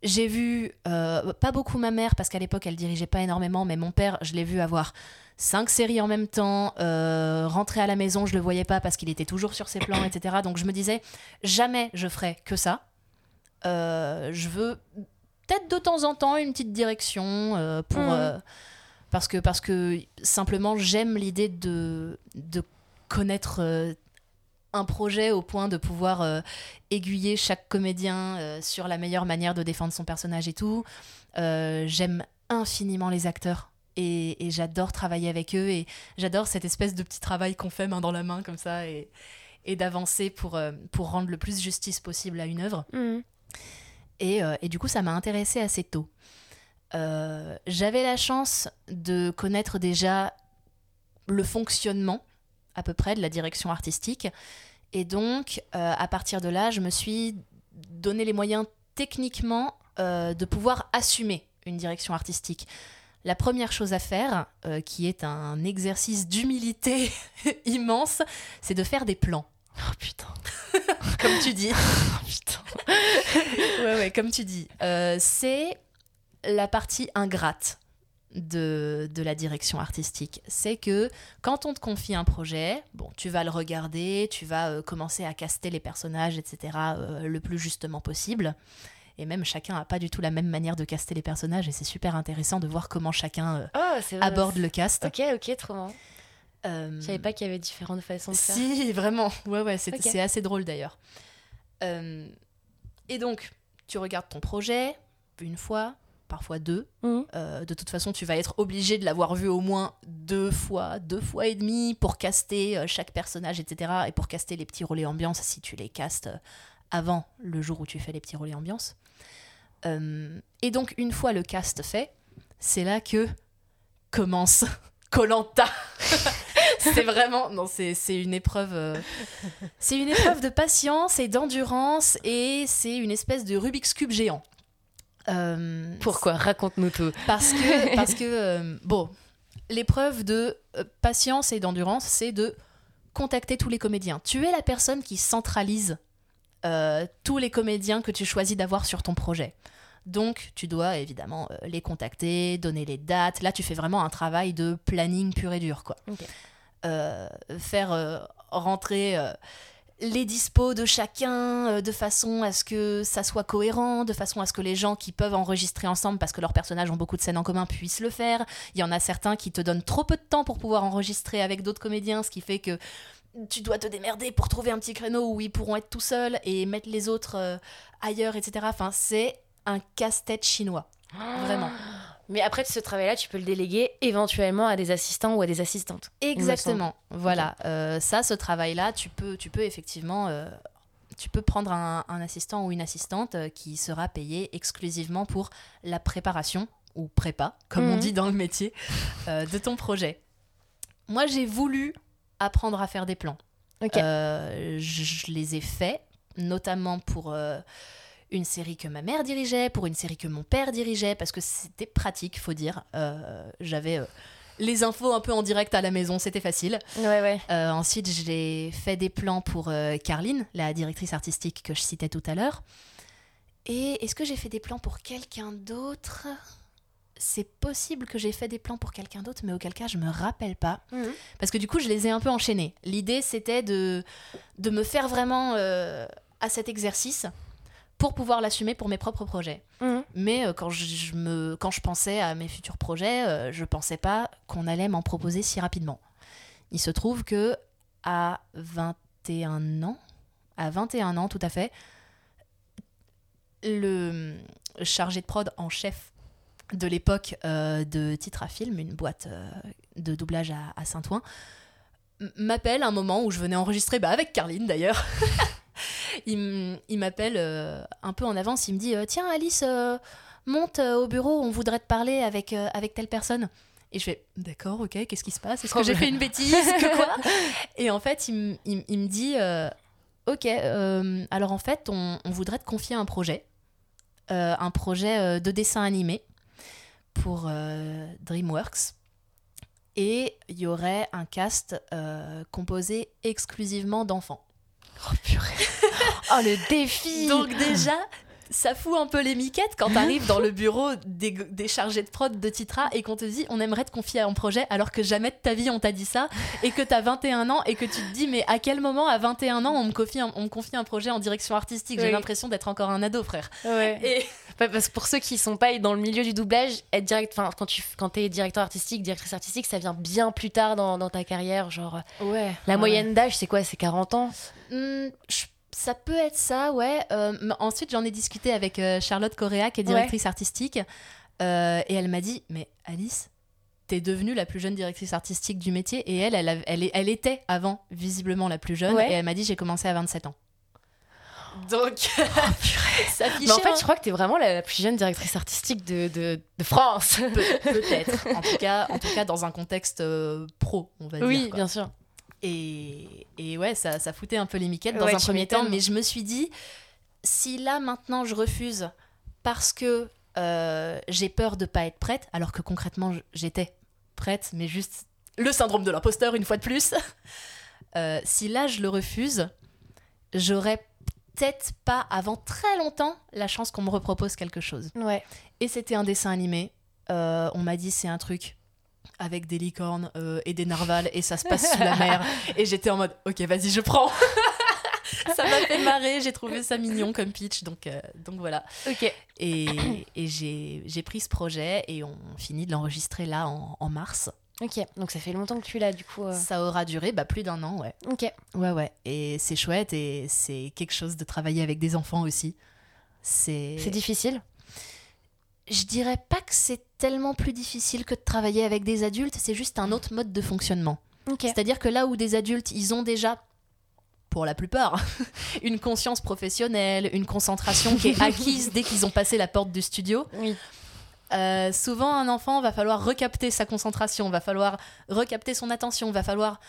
j'ai vu, euh, pas beaucoup ma mère, parce qu'à l'époque elle dirigeait pas énormément, mais mon père, je l'ai vu avoir cinq séries en même temps, euh, rentrer à la maison, je le voyais pas parce qu'il était toujours sur ses plans, etc. Donc je me disais, jamais je ferai que ça. Euh, je veux peut-être de temps en temps une petite direction euh, pour. Mhm. euh, parce, que, parce que simplement j'aime l'idée de, de connaître euh, un projet au point de pouvoir euh, aiguiller chaque comédien euh, sur la meilleure manière de défendre son personnage et tout. Euh, J'aime infiniment les acteurs et, et j'adore travailler avec eux et j'adore cette espèce de petit travail qu'on fait main dans la main comme ça et, et d'avancer pour, pour rendre le plus justice possible à une œuvre. Mm. Et, et du coup, ça m'a intéressée assez tôt. J'avais la chance de connaître déjà le fonctionnement à peu près de la direction artistique. Et donc, à partir de là, je me suis donné les moyens techniquement de pouvoir assumer une direction artistique. La première chose à faire, euh, qui est un exercice d'humilité immense, c'est de faire des plans. Oh putain. comme tu dis. oh putain. ouais, ouais, comme tu dis. Euh, c'est la partie ingrate de, de la direction artistique. C'est que quand on te confie un projet, bon, tu vas le regarder, tu vas euh, commencer à caster les personnages, etc., le plus justement possible. Et même chacun n'a pas du tout la même manière de caster les personnages et c'est super intéressant de voir comment chacun euh, oh, aborde le cast. Ok, ok, trop bien. Euh... Je savais pas qu'il y avait différentes façons de faire. Si, vraiment. Ouais, ouais, c'est assez drôle d'ailleurs. Euh, et donc, tu regardes ton projet une fois, parfois deux. Mmh. Euh, de toute façon, tu vas être obligé de l'avoir vu au moins deux fois, deux fois et demi pour caster chaque personnage, etc. Et pour caster les petits relais ambiance si tu les castes avant le jour où tu fais les petits relais ambiance. Euh, et donc, une fois le cast fait, c'est là que commence Colanta. C'est vraiment non c'est une épreuve euh, c'est une épreuve de patience et d'endurance et c'est une espèce de Rubik's cube géant. Euh, Pourquoi? Raconte-nous tout. Parce que parce que bon l'épreuve de patience et d'endurance c'est de contacter tous les comédiens. Tu es la personne qui centralise euh, tous les comédiens que tu choisis d'avoir sur ton projet. Donc, tu dois évidemment euh, les contacter, donner les dates. Là, tu fais vraiment un travail de planning pur et dur, quoi. Euh, faire rentrer les dispos de chacun de façon à ce que ça soit cohérent, de façon à ce que les gens qui peuvent enregistrer ensemble parce que leurs personnages ont beaucoup de scènes en commun puissent le faire. Il y en a certains qui te donnent trop peu de temps pour pouvoir enregistrer avec d'autres comédiens, ce qui fait que tu dois te démerder pour trouver un petit créneau où ils pourront être tout seuls et mettre les autres euh, ailleurs, etc. Enfin, c'est un casse-tête chinois. Vraiment. Mais après, ce travail-là, tu peux le déléguer éventuellement à des assistants ou à des assistantes. Exactement. Voilà. Euh, ça, ce travail-là, tu peux, tu peux effectivement. Euh, tu peux prendre un, assistant ou une assistante qui sera payé exclusivement pour la préparation, ou prépa, comme on mhm. dit dans le métier, de ton projet. Moi, j'ai voulu apprendre à faire des plans. Euh, je, les ai faits, notamment pour euh, une série que ma mère dirigeait, pour une série que mon père dirigeait, parce que c'était pratique, faut dire. Euh, j'avais les infos un peu en direct à la maison, c'était facile. Ouais, ouais. ensuite, j'ai fait des plans pour Carline, la directrice artistique que je citais tout à l'heure. Et est-ce que j'ai fait des plans pour quelqu'un d'autre? C'est possible que j'ai fait des plans pour quelqu'un d'autre, mais auquel cas je me rappelle pas. Mhm. Parce que du coup, je les ai un peu enchaînés. L'idée, c'était de, de me faire vraiment euh, à cet exercice pour pouvoir l'assumer pour mes propres projets. Mhm. Mais euh, quand, je, me, quand je pensais à mes futurs projets, euh, je pensais pas qu'on allait m'en proposer si rapidement. Il se trouve que à 21 ans, à 21 ans tout à fait, le chargé de prod en chef de l'époque euh, de Titre à Film, une boîte euh, de doublage à, Saint-Ouen, m'appelle un moment où je venais enregistrer, bah avec Carline d'ailleurs. il m'appelle euh, un peu en avance, il me dit Tiens Alice, monte au bureau, on voudrait te parler avec, avec telle personne. Et je fais D'accord, ok, qu'est-ce qui se passe? Est-ce que j'ai fait une bêtise? Que quoi? Et en fait, il, me dit Ok, alors en fait, on, on, voudrait te confier un projet. un projet de dessin animé pour euh, DreamWorks. Et il y aurait un cast euh, composé exclusivement d'enfants. Oh purée. Oh le défi. Donc déjà, ça fout un peu les miquettes quand t'arrives dans le bureau des, chargés de prod de Titra et qu'on te dit on aimerait te confier un projet alors que jamais de ta vie on t'a dit ça et que t'as 21 ans et que tu te dis mais à quel moment à 21 ans on me confie un, on me confie un projet en direction artistique? J'ai l'impression d'être encore un ado frère. Ouais. Et... parce que pour ceux qui sont pas dans le milieu du doublage, être direct, quand tu quand es directeur artistique, directrice artistique, ça vient bien plus tard dans, dans ta carrière. Genre, ouais, la moyenne d'âge c'est quoi? C'est 40 ans? Mmh, ça peut être ça, ouais. Euh, ensuite, j'en ai discuté avec euh, Charlotte Correa, qui est directrice artistique. Euh, et elle m'a dit Mais Alice, t'es devenue la plus jeune directrice artistique du métier. Et elle, elle, elle, elle était avant, visiblement, la plus jeune. Et elle m'a dit J'ai commencé à 27 ans. Donc, ça Mais en fait, je crois que tu es vraiment la, plus jeune directrice artistique de, de, de France. Peut-être. en, tout cas, en tout cas, dans un contexte pro, on va dire. Oui, bien sûr. Et, et ouais, ça, ça, foutait un peu les miquettes dans un premier temps, mais je me suis dit, si là maintenant je refuse parce que euh, j'ai peur de pas être prête, alors que concrètement j'étais prête, mais juste le syndrome de l'imposteur une fois de plus. Euh, si là je le refuse, j'aurais peut-être pas avant très longtemps la chance qu'on me repropose quelque chose. Ouais. Et c'était un dessin animé. Euh, on m'a dit c'est un truc avec des licornes et des narvals et ça se passe sous la mer. Et j'étais en mode ok vas-y je prends. ça m'a fait marrer, j'ai trouvé ça mignon comme pitch, donc, euh, donc voilà. Ok. Et, et j'ai pris ce projet et on finit de l'enregistrer là en, en, mars. Ok, donc ça fait longtemps que tu là du coup. Euh. Ça aura duré bah, plus d'un an, ouais. Ok. Ouais, ouais. Et c'est chouette et c'est quelque chose de travailler avec des enfants aussi. C'est difficile? Je dirais pas que c'est tellement plus difficile que de travailler avec des adultes, c'est juste un autre mode de fonctionnement. Okay. C'est-à-dire que là où des adultes, ils ont déjà pour la plupart, une conscience professionnelle, une concentration qui est acquise dès qu'ils ont passé la porte du studio. Oui. Euh, souvent, un enfant va falloir recapter sa concentration, va falloir recapter son attention, va falloir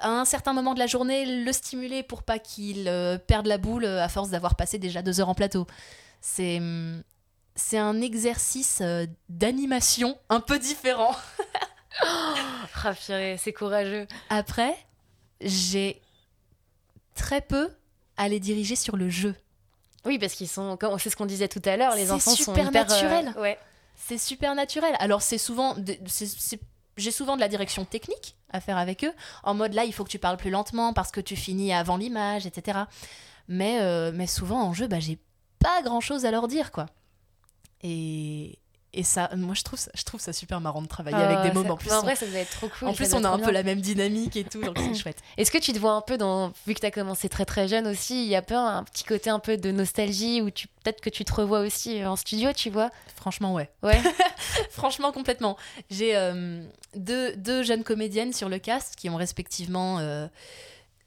à un certain moment de la journée le stimuler pour pas qu'il euh, perde la boule à force d'avoir passé déjà deux heures en plateau. C'est hum, c'est un exercice d'animation un peu différent. oh, c'est courageux. Après, j'ai très peu à les diriger sur le jeu. Oui, parce qu'ils sont, c'est ce qu'on disait tout à l'heure, les enfants sont super naturels. Euh, ouais. C'est super naturel. Alors c'est souvent, j'ai souvent de la direction technique à faire avec eux, en mode là il faut que tu parles plus lentement parce que tu finis avant l'image, etc. Mais, euh, mais souvent en jeu, bah, j'ai pas grand chose à leur dire quoi. Et, et ça, moi, je trouve ça, je trouve ça super marrant de travailler avec des mômes. En plus, en vrai, ça devait être trop cool. En plus, on a un peu la même dynamique et tout, donc c'est chouette. Est-ce que tu te vois un peu dans, vu que tu as commencé très très jeune aussi, il y a peu un petit côté un peu de nostalgie où tu peut-être que tu te revois aussi en studio, tu vois? Franchement, ouais. Ouais. Franchement, complètement. J'ai euh, deux, deux, jeunes comédiennes sur le cast qui ont respectivement euh,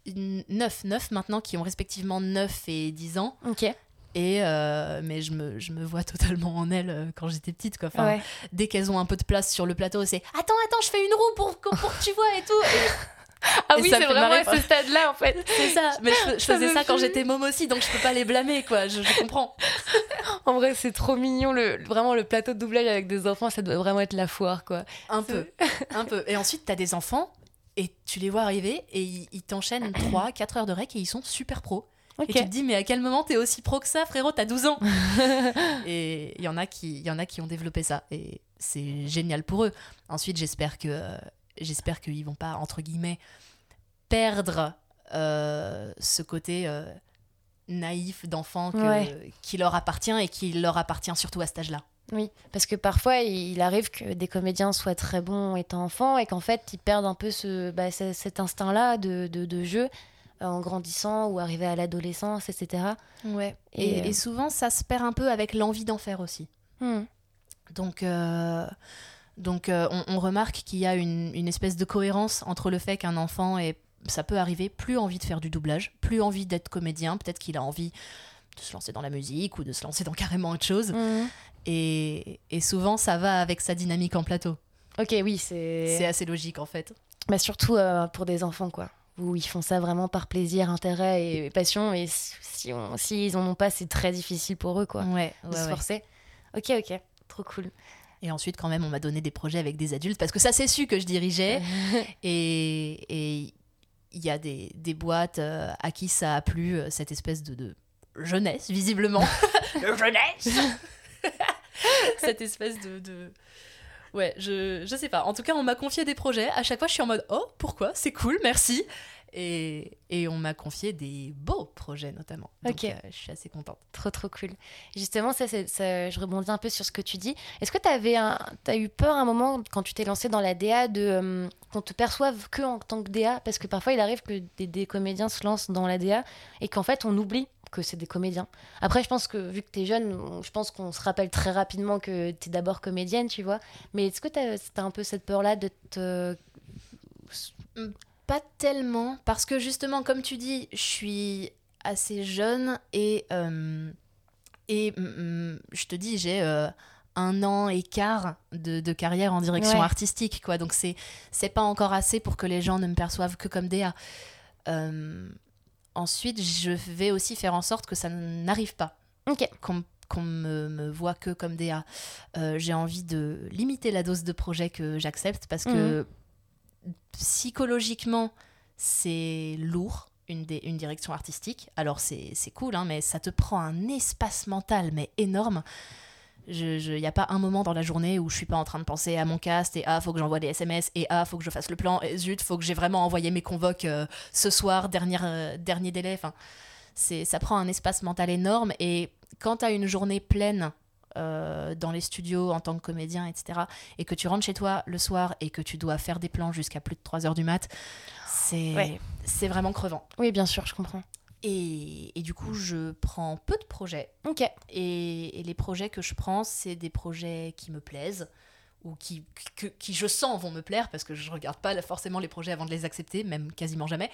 9, 9 maintenant, qui ont respectivement 9 et 10 ans. Ok. Et euh, mais je me, je me vois totalement en elle euh, quand j'étais petite. Quoi. Enfin, Dès qu'elles ont un peu de place sur le plateau, c'est Attends, attends, je fais une roue pour, pour que tu vois et tout. ah oui, c'est vraiment à ce stade-là en fait. C'est ça, mais je, faisais ça quand j'étais môme aussi, donc je peux pas les blâmer, quoi. Je, comprends. en vrai, c'est trop mignon, le, vraiment le plateau de doublage avec des enfants, ça doit vraiment être la foire, quoi. Un peu, un peu. Et ensuite, t'as des enfants et tu les vois arriver et ils, ils t'enchaînent 3, 4 heures de rec et ils sont super pros. Et tu te dis, mais à quel moment t'es aussi pro que ça, frérot? T'as 12 ans Et il y, en a qui, y en a qui ont développé ça. Et c'est génial pour eux. Ensuite, j'espère que euh, j'espère qu'ils vont pas, entre guillemets, perdre euh, ce côté euh, naïf d'enfant qui leur appartient et qui leur appartient surtout à cet âge-là. Oui, parce que parfois il arrive que des comédiens soient très bons étant enfants et qu'en fait ils perdent un peu ce, bah, cet instinct-là de, de, de, jeu en grandissant ou arriver à l'adolescence, etc. Ouais. Et, euh, souvent, ça se perd un peu avec l'envie d'en faire aussi. Hmm. Donc, euh, donc euh, on, remarque qu'il y a une, une, espèce de cohérence entre le fait qu'un enfant ait, ça peut arriver, plus envie de faire du doublage, plus envie d'être comédien, peut-être qu'il a envie de se lancer dans la musique ou de se lancer dans carrément autre chose. Hmm. Et, et, souvent, ça va avec sa dynamique en plateau. Ok, oui, c'est... C'est assez logique en fait. Mais surtout pour des enfants, quoi où ils font ça vraiment par plaisir, intérêt et passion. Et si, on, si ils en ont pas, c'est très difficile pour eux, quoi. Ouais, de se forcer. Ok, ok, trop cool. Et ensuite, quand même, on m'a donné des projets avec des adultes parce que ça, c'est su que je dirigeais. et il y a des, des boîtes euh, à qui ça a plu, euh, cette espèce de, de jeunesse, visiblement. jeunesse Cette espèce de, de Ouais, je, je sais pas. En tout cas, on m'a confié des projets. À chaque fois, je suis en mode Oh, pourquoi? C'est cool, merci. Et, et on m'a confié des beaux projets, notamment. Donc, ok. Euh, je suis assez contente. Trop, trop cool. Justement, ça, ça, je rebondis un peu sur ce que tu dis. Est-ce que tu as eu peur un moment, quand tu t'es lancé dans la DA, de euh, qu'on te perçoive que en tant que DA Parce que parfois, il arrive que des, des comédiens se lancent dans la DA et qu'en fait, on oublie que c'est des comédiens. Après, je pense que vu que tu es jeune, je pense qu'on se rappelle très rapidement que tu es d'abord comédienne, tu vois. Mais est-ce que tu as, un peu cette peur-là de te... Pas tellement, parce que justement, comme tu dis, je suis assez jeune et, et mm, mm, je te dis, j'ai un an et quart de, carrière en direction artistique, quoi. Donc c'est c'est pas encore assez pour que les gens ne me perçoivent que comme DA. Euh, ensuite, je vais aussi faire en sorte que ça n'arrive pas. Ok. Qu'on me, me, voit que comme DA. Euh, j'ai envie de limiter la dose de projet que j'accepte parce que mhm. psychologiquement, c'est lourd. Une, une, direction artistique. Alors c'est cool, hein, mais ça te prend un espace mental mais énorme. Il n'y a pas un moment dans la journée où je suis pas en train de penser à mon cast et ah, faut que j'envoie des SMS et ah, faut que je fasse le plan et zut, faut que j'ai vraiment envoyé mes convoques euh, ce soir, dernier, euh, dernier délai. Enfin, ça prend un espace mental énorme et quand tu as une journée pleine euh, dans les studios en tant que comédien, etc., et que tu rentres chez toi le soir et que tu dois faire des plans jusqu'à plus de 3 heures du mat, c'est c'est vraiment crevant. Oui, bien sûr, je comprends. Et, et, du coup, je prends peu de projets. Ok. Et, les projets que je prends, c'est des projets qui me plaisent ou qui, qui, je sens vont me plaire parce que je regarde pas forcément les projets avant de les accepter, même quasiment jamais.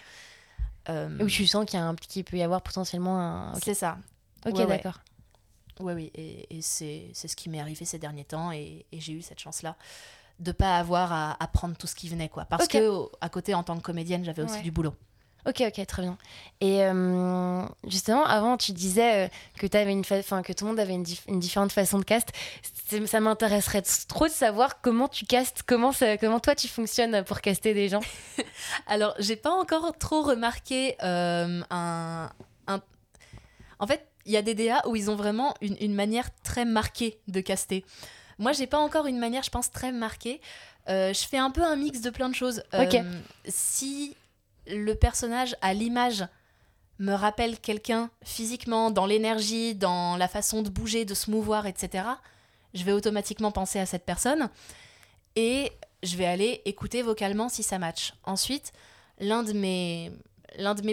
Euh... Où tu sens qu'il y a un petit peut y avoir potentiellement un. C'est ça. Ok, d'accord. Oui, oui, et, et c'est ce qui m'est arrivé ces derniers temps et, j'ai eu cette chance-là de pas avoir à, à, prendre tout ce qui venait, quoi. Parce que à côté, en tant que comédienne, j'avais aussi du boulot. Ok, ok, très bien. Et euh, justement, avant, tu disais euh, que, avais une que tout le monde avait une, une différente façon de cast. Ça m'intéresserait trop de savoir comment tu castes, comment, comment toi tu fonctionnes pour caster des gens. Alors, j'ai pas encore trop remarqué euh, un, un, En fait, il y a des DA où ils ont vraiment une, une manière très marquée de caster. Moi, j'ai pas encore une manière, je pense, très marquée. je fais un peu un mix de plein de choses. ok. Si le personnage à l'image me rappelle quelqu'un physiquement, dans l'énergie, dans la façon de bouger, de se mouvoir, etc., je vais automatiquement penser à cette personne et je vais aller écouter vocalement si ça match. Ensuite, l'un de mes,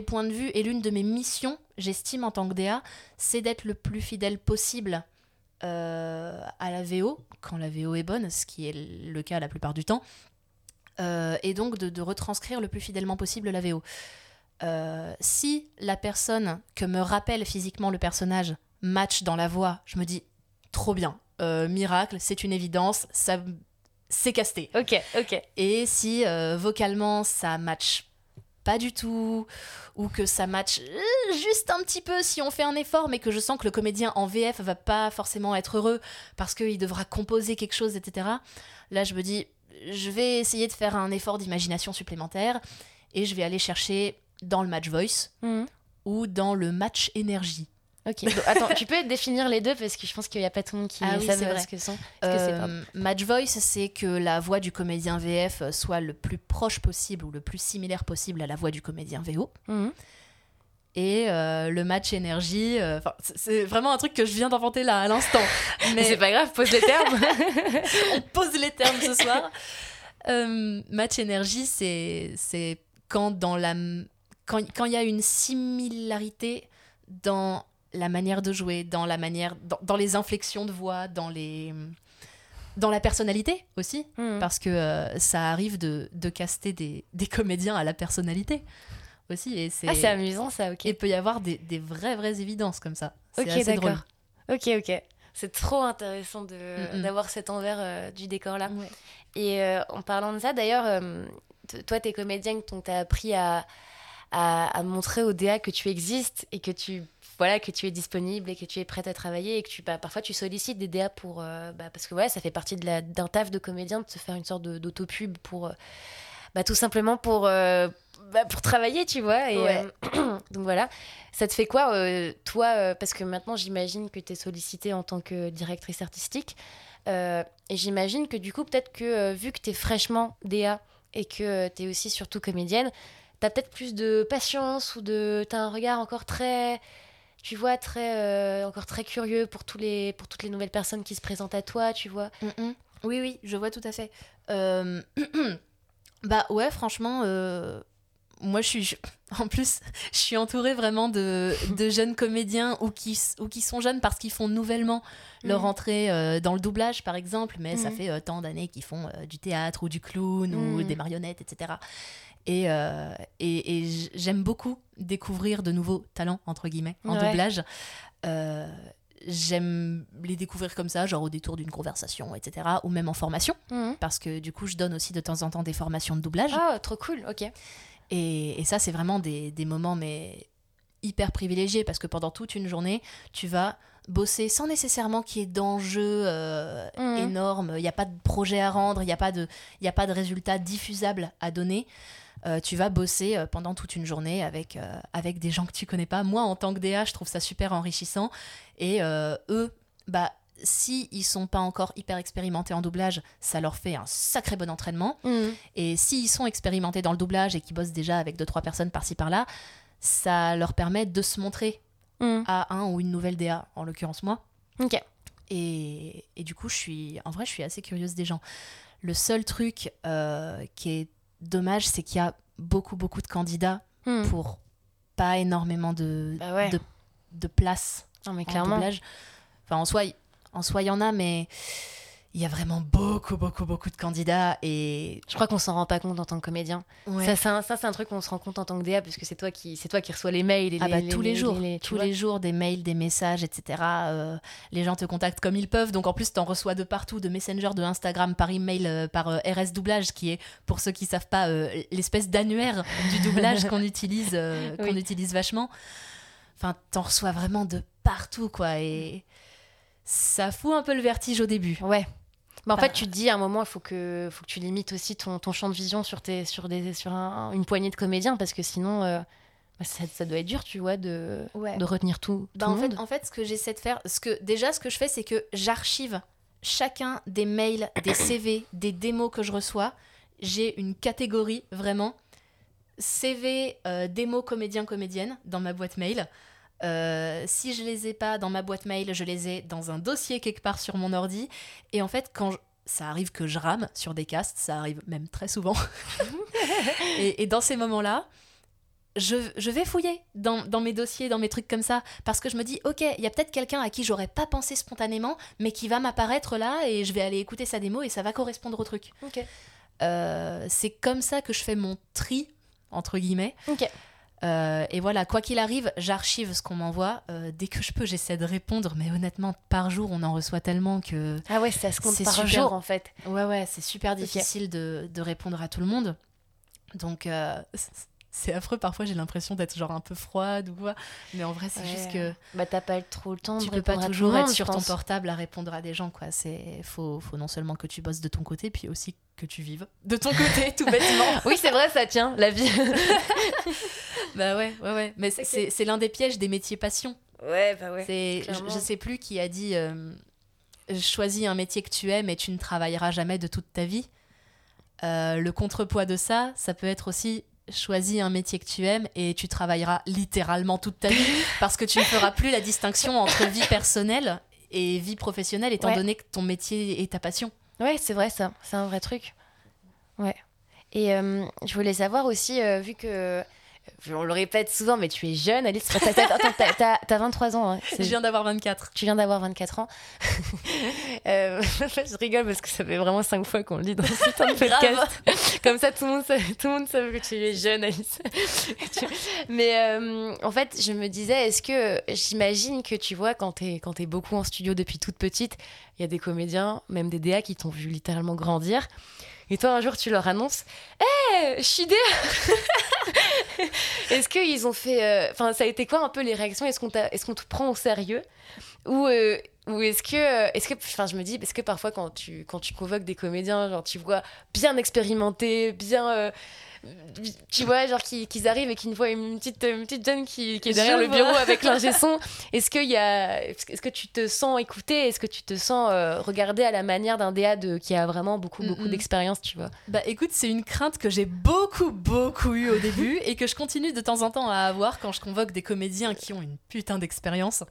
points de vue et l'une de mes missions, j'estime en tant que DA, c'est d'être le plus fidèle possible euh, à la VO, quand la VO est bonne, ce qui est le cas la plupart du temps, euh, et donc de, retranscrire le plus fidèlement possible la VO. Euh, si la personne que me rappelle physiquement le personnage match dans la voix, je me dis trop bien, euh, miracle, c'est une évidence, ça c'est casté. Ok, ok. Et si vocalement ça match pas du tout, ou que ça match juste un petit peu si on fait un effort, mais que je sens que le comédien en VF va pas forcément être heureux parce qu'il devra composer quelque chose, etc. Là, je me dis, je vais essayer de faire un effort d'imagination supplémentaire et je vais aller chercher dans le match voice mhm. ou dans le match énergie. Ok. attends, tu peux définir les deux parce que je pense qu'il n'y a pas tout le monde qui ah sait ce que sont. Euh, match voice, c'est que la voix du comédien VF soit le plus proche possible ou le plus similaire possible à la voix du comédien VO. Mhm et euh, le match énergie. Euh, c'est vraiment un truc que je viens d'inventer là à l'instant. Mais c'est pas grave, pose les termes. On pose les termes ce soir. Euh, match énergie, c'est quand dans la quand il y a une similarité dans la manière de jouer, dans la manière, dans, les inflexions de voix, dans les dans la personnalité aussi, mmh. parce que ça arrive de, de caster des, des comédiens à la personnalité aussi. Et c'est... Ah, c'est amusant ça, ok. Et il peut y avoir des, des vraies, vraies évidences comme ça. C'est ok, d'accord. Ok, ok. C'est trop intéressant de, d'avoir cet envers euh, du décor là. Et euh, en parlant de ça, d'ailleurs, euh, toi, t'es comédienne, donc t'as appris à, à, montrer au DA que tu existes et que tu voilà que tu es disponible et que tu es prête à travailler et que tu bah, parfois tu sollicites des DA pour bah, parce que ouais ça fait partie de la, d'un taf de comédien de se faire une sorte de, d'autopub pour bah, tout simplement pour bah, pour travailler, tu vois. Et, euh, donc voilà. Ça te fait quoi, euh, toi euh, Parce que maintenant, j'imagine que tu es sollicitée en tant que directrice artistique. et j'imagine que du coup, peut-être que vu que tu es fraîchement DA et que tu es aussi surtout comédienne, tu as peut-être plus de patience ou de. Tu as un regard encore très. Tu vois, très, encore très curieux pour, tous les, pour toutes les nouvelles personnes qui se présentent à toi, tu vois. Mm, mm. Oui, oui, je vois tout à fait. bah ouais, franchement moi, je suis. En plus, je suis entourée vraiment de, de jeunes comédiens ou qui, ou qui sont jeunes parce qu'ils font nouvellement leur Mhm. entrée euh, dans le doublage, par exemple, mais ça Mhm. fait euh, tant d'années qu'ils font euh, du théâtre ou du clown ou Mhm. des marionnettes, etc. Et, et, j'aime beaucoup découvrir de nouveaux talents, entre guillemets, en Ouais. doublage. J'aime les découvrir comme ça, genre au détour d'une conversation, etc. Ou même en formation, parce que du coup, je donne aussi de temps en temps des formations de doublage. Ah, trop cool, ok. Et, et ça, c'est vraiment des, des moments mais hyper privilégiés parce que pendant toute une journée, tu vas bosser sans nécessairement qu'il y ait d'enjeux euh, Mhm. énormes. Il n'y a pas de projet à rendre, il n'y a, pas de- il y a pas de résultats diffusables à donner. Euh, tu vas bosser euh, pendant toute une journée avec, avec des gens que tu connais pas. Moi, en tant que DA, je trouve ça super enrichissant. Et eux, bah, si ils sont pas encore hyper expérimentés en doublage, ça leur fait un sacré bon entraînement. Mhm. Et s'ils sont expérimentés dans le doublage et qu'ils bossent déjà avec deux trois personnes par-ci par-là, ça leur permet de se montrer Mhm. à un ou une nouvelle DA, en l'occurrence moi. Ok. Et, et du coup, je suis, en vrai, je suis assez curieuse des gens. Le seul truc euh, qui est dommage, c'est qu'il y a beaucoup beaucoup de candidats Mhm. pour pas énormément de, Bah ouais. de, de place Non, mais en clairement. doublage. Enfin, en soi, en soi, il y en a, mais il y a vraiment beaucoup, beaucoup, beaucoup de candidats. Et Je crois qu'on s'en rend pas compte en tant que comédien. Ouais. Ça, c'est un, ça, c'est un truc qu'on se rend compte en tant que DA, parce que c'est toi qui, c'est toi qui reçois les mails et Ah les, bah, les- tous les, jours, les- tous les jours, des mails, des messages, etc. Euh, les gens te contactent comme ils peuvent, donc en plus t'en reçois de partout, de Messenger, de Instagram, par email, euh, par euh, RS doublage, qui est pour ceux qui savent pas l'espèce d'annuaire du doublage qu'on utilise, qu'on Oui. utilise vachement. Enfin, t'en reçois vraiment de partout, quoi, et ça fout un peu le vertige au début. Ouais. Bah, en fait, tu te dis à un moment, il faut que, faut que tu limites aussi ton, ton champ de vision sur, tes, sur, des, sur un- une poignée de comédiens, parce que sinon, euh, bah, ça, ça doit être dur, tu vois, de, Ouais. de retenir tout, Bah, tout en, le fait, monde. en fait, ce que j'essaie de faire, ce que, déjà, ce que je fais, c'est que j'archive chacun des mails, des CV, des démos que je reçois. J'ai une catégorie vraiment CV, euh, démo comédien, comédienne dans ma boîte mail. Euh, si je les ai pas dans ma boîte mail, je les ai dans un dossier quelque part sur mon ordi. Et en fait, quand je- ça arrive que je rame sur des castes, ça arrive même très souvent. et, et dans ces moments-là, je, je vais fouiller dans, dans mes dossiers, dans mes trucs comme ça, parce que je me dis, ok, il y a peut-être quelqu'un à qui j'aurais pas pensé spontanément, mais qui va m'apparaître là, et je vais aller écouter sa démo, et ça va correspondre au truc. Ok. Euh, c'est comme ça que je fais mon tri, entre guillemets. Ok. Euh, et voilà, quoi qu'il arrive, j'archive ce qu'on m'envoie. Euh, dès que je peux, j'essaie de répondre, mais honnêtement, par jour, on en reçoit tellement que... Ah ouais, ça se compte C'est par super. jour, en fait. Ouais, ouais, c'est super difficile de, de répondre à tout le monde. Donc, euh, c'est affreux. Parfois, j'ai l'impression d'être genre un peu froide ou quoi. Mais en vrai, c'est Ouais. juste que Bah, t'as pas trop le temps tu de peux pas toujours être sur ton portable à répondre à des gens, quoi. C'est faut, faut non seulement que tu bosses de ton côté, puis aussi que tu vives de ton côté, tout bêtement. Oui, c'est vrai, ça tient, la vie. bah ouais, ouais, ouais. Mais c'est- l'un des pièges des métiers passion. ouais, bah ouais. C'est, je, je sais plus qui a dit euh, choisis un métier que tu aimes et tu ne travailleras jamais de toute ta vie. Euh, le contrepoids de ça, ça peut être aussi choisis un métier que tu aimes et tu travailleras littéralement toute ta vie parce que tu ne feras plus la distinction entre vie personnelle et vie professionnelle étant Ouais. donné que ton métier est ta passion. Ouais, c'est vrai ça, c'est un vrai truc. Ouais. Et euh, je voulais savoir aussi, euh, vu que. On le répète souvent, mais tu es jeune, Alice. T'as- t'as- Attends, t'as- t'as t'as 23 ans. hein. Je viens d'avoir 24. Tu viens d'avoir 24 ans. Euh, je rigole parce que ça fait vraiment 5 fois qu'on le dit dans ce de podcast. Comme ça, tout le monde sait, tout le monde sait que tu es jeune, Alice. Mais euh, en fait, je me disais, est-ce que j'imagine que tu vois, quand t'es quand t'es beaucoup en studio depuis toute petite, il y a des comédiens, même des DA qui t'ont vu littéralement grandir. Et toi, un jour, tu leur annonces Hé, suis DA Est-ce qu'ils ont fait. euh, Enfin, ça a été quoi un peu les réactions? Est-ce qu'on est-ce qu'on te prend au sérieux? Ou, euh, ou est-ce que. euh, Est-ce que. Enfin, je me dis, est-ce que parfois, quand tu, quand tu convoques des comédiens, genre, tu vois bien expérimentés, bien. Tu vois, genre qu'ils arrivent et qu'ils voient une petite, une petite jeune qui, qui est derrière Je le vois. bureau avec l'ingé son. Est-ce y a, est-ce que tu te sens écouté Est-ce que tu te sens euh, regardé à la manière d'un DA de, qui a vraiment beaucoup, d'expérience, tu vois? Bah écoute, c'est une crainte que j'ai beaucoup, beaucoup eu au début et que je continue de temps en temps à avoir quand je convoque des comédiens qui ont une putain d'expérience.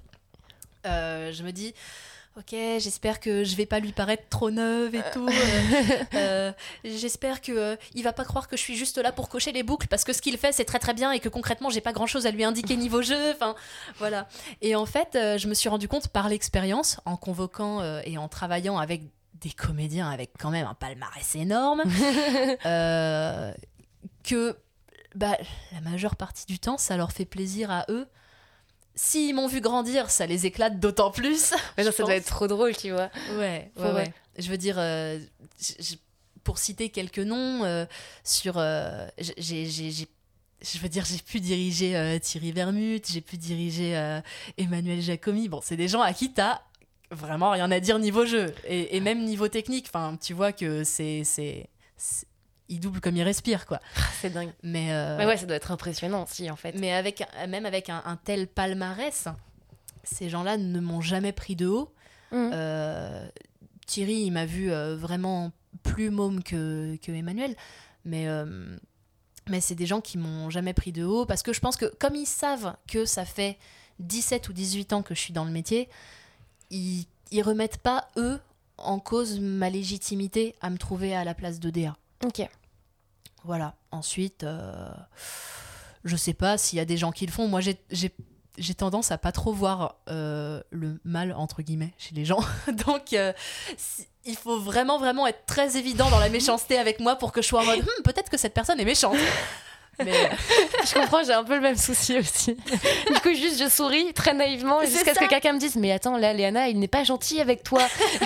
Euh, je me dis, ok, j'espère que je vais pas lui paraître trop neuve et tout. j'espère que il va pas croire que je suis juste là pour cocher les boucles parce que ce qu'il fait c'est très très bien et que concrètement j'ai pas grand chose à lui indiquer niveau jeu. Enfin, voilà. Et en fait, je me suis rendu compte par l'expérience, en convoquant et en travaillant avec des comédiens avec quand même un palmarès énorme, que bah, la majeure partie du temps, ça leur fait plaisir à eux. S'ils m'ont vu grandir, ça les éclate d'autant plus. Mais ça doit être trop drôle, tu vois. Ouais, ouais, ouais. Je veux dire, euh, pour citer quelques noms, euh, sur. Euh, j'ai je veux dire, j'ai pu diriger Thierry Vermut, j'ai pu diriger Emmanuel Jacomi. Bon, c'est des gens à qui t'as vraiment rien à dire niveau jeu et, et même niveau technique. Enfin, tu vois que c'est il double comme il respire, quoi. C'est dingue. Mais, euh, mais, ouais, ça doit être impressionnant aussi, en fait. Mais avec, même avec un, tel palmarès, ces gens-là ne m'ont jamais pris de haut. Mmh. Euh, Thierry, il m'a vu euh, vraiment plus môme que, que Emmanuel. Mais, mais c'est des gens qui m'ont jamais pris de haut parce que je pense que comme ils savent que ça fait 17 ou 18 ans que je suis dans le métier, ils, ils remettent pas, eux, en cause ma légitimité à me trouver à la place de DA. Ok. Voilà. Ensuite, euh, je sais pas s'il y a des gens qui le font. Moi, j'ai tendance à pas trop voir euh, le mal entre guillemets chez les gens. Donc euh, il faut vraiment vraiment être très évident dans la méchanceté avec moi pour que je sois en mode hmm, peut-être que cette personne est méchante. Mais je comprends, j'ai un peu le même souci aussi. du coup, juste je souris très naïvement jusqu'à ce que quelqu'un me dise Mais attends, là, Léana, il n'est pas gentil avec toi.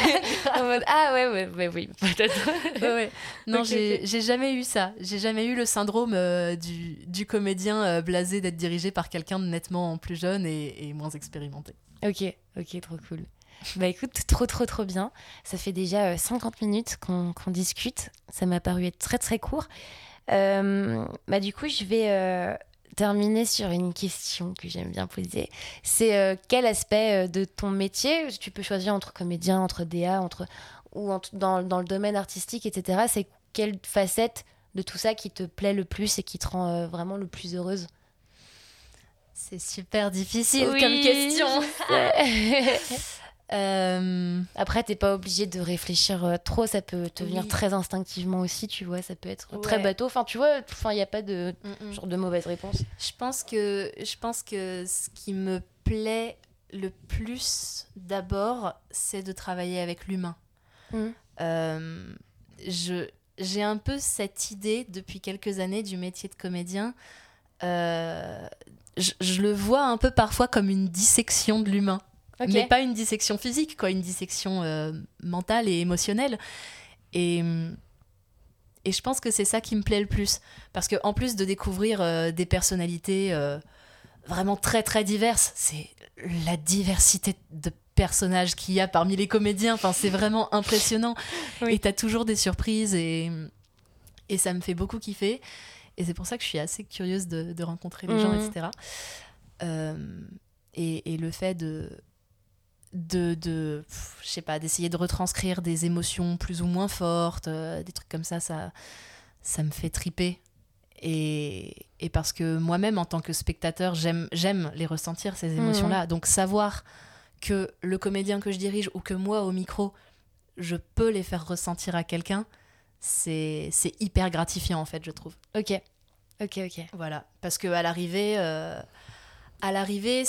en mode Ah ouais, ouais, ouais oui, peut-être. ouais, Non, j'ai jamais eu ça. J'ai jamais eu le syndrome euh, du, du, comédien euh, blasé d'être dirigé par quelqu'un de nettement plus jeune et, et, moins expérimenté. Ok, ok, trop cool. Bah écoute, trop trop trop bien. Ça fait déjà 50 euh, minutes qu'on discute. Ça m'a paru être très très court. Euh, bah, du coup, je vais euh, terminer sur une question que j'aime bien poser. C'est euh, quel aspect de ton métier, tu peux choisir entre comédien, entre DA, entre, ou dans, dans, le domaine artistique, etc. C'est quelle facette de tout ça qui te plaît le plus et qui te rend vraiment le plus heureuse? C'est super difficile comme question. Euh, après, t'es pas obligé de réfléchir euh, trop, ça peut te venir très instinctivement aussi, tu vois, ça peut être très bateau. Enfin, tu vois, il n'y a pas de mm, mm. genre de mauvaise réponse. Je pense que je pense que ce qui me plaît le plus d'abord, c'est de travailler avec l'humain. Mm. Euh, je j'ai un peu cette idée depuis quelques années du métier de comédien. Je, je, le vois un peu parfois comme une dissection de l'humain. Mais pas une dissection physique, quoi, une dissection euh, mentale et émotionnelle. Et, et je pense que c'est ça qui me plaît le plus. Parce qu'en plus de découvrir euh, des personnalités euh, vraiment très très diverses, c'est la diversité de personnages qu'il y a parmi les comédiens. Enfin, c'est vraiment impressionnant. Et tu as toujours des surprises et, et ça me fait beaucoup kiffer. Et c'est pour ça que je suis assez curieuse de, de rencontrer les gens, mmh. etc. et, et, le fait de, de, de je sais pas, d'essayer de retranscrire des émotions plus ou moins fortes, euh, des trucs comme ça, ça, ça me fait triper. Et, et parce que moi-même, en tant que spectateur, j'aime, j'aime les ressentir, ces mmh. émotions-là. Donc savoir que le comédien que je dirige ou que moi au micro, je peux les faire ressentir à quelqu'un, c'est, c'est hyper gratifiant en fait, je trouve. Ok, ok, ok. Voilà, parce que à l'arrivée, euh, à l'arrivée,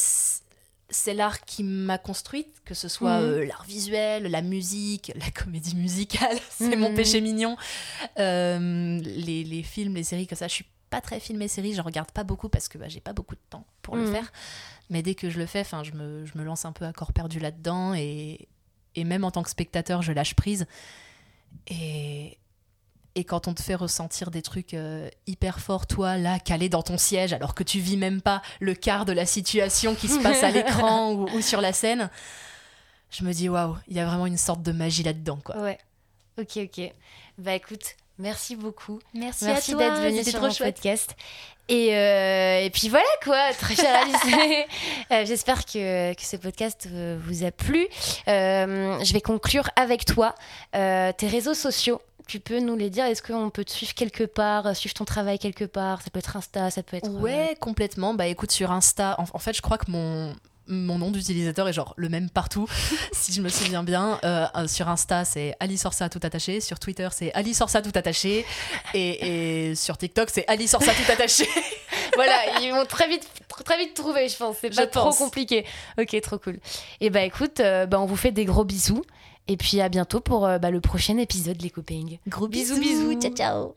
c'est l'art qui m'a construite, que ce soit mhm. euh, l'art visuel, la musique, la comédie musicale, c'est mon mhm. péché mignon, euh, les, films, les séries comme ça. Je suis pas très film et série, je regarde pas beaucoup parce que bah, j'ai pas beaucoup de temps pour le mhm. faire. Mais dès que je le fais, je me, je me lance un peu à corps perdu là-dedans et, et même en tant que spectateur, je lâche prise. Et, et quand on te fait ressentir des trucs euh, hyper forts, toi, là, calé dans ton siège, alors que tu vis même pas le quart de la situation qui se passe à l'écran ou, sur la scène, je me dis, waouh, il y a vraiment une sorte de magie là-dedans, quoi. Ouais. Ok, ok. Bah écoute, merci beaucoup. Merci, merci d'être venu sur mon podcast. Et, euh, et, puis voilà quoi, très cher Alice. Euh, j'espère que, que, ce podcast vous a plu. je vais conclure avec toi. tes réseaux sociaux, tu peux nous les dire Est-ce qu'on peut te suivre quelque part, euh, suivre ton travail quelque part Ça peut être Insta, ça peut être. Ouais, complètement. Bah écoute, sur Insta, en, fait, je crois que mon, mon nom d'utilisateur est genre le même partout, si je me souviens bien. Euh, sur Insta, c'est Alice Orsa tout attaché. Sur Twitter, c'est Alice Orsa tout attaché. Et, sur TikTok, c'est Alice Orsa tout attaché. voilà, ils vont très vite, très vite trouver, je pense. C'est pas trop compliqué. Ok, trop cool. Et bah écoute, euh, bah, on vous fait des gros bisous. Et puis à bientôt pour euh, bah, le prochain épisode, les copains. Gros bisous, bisous. Ciao, ciao.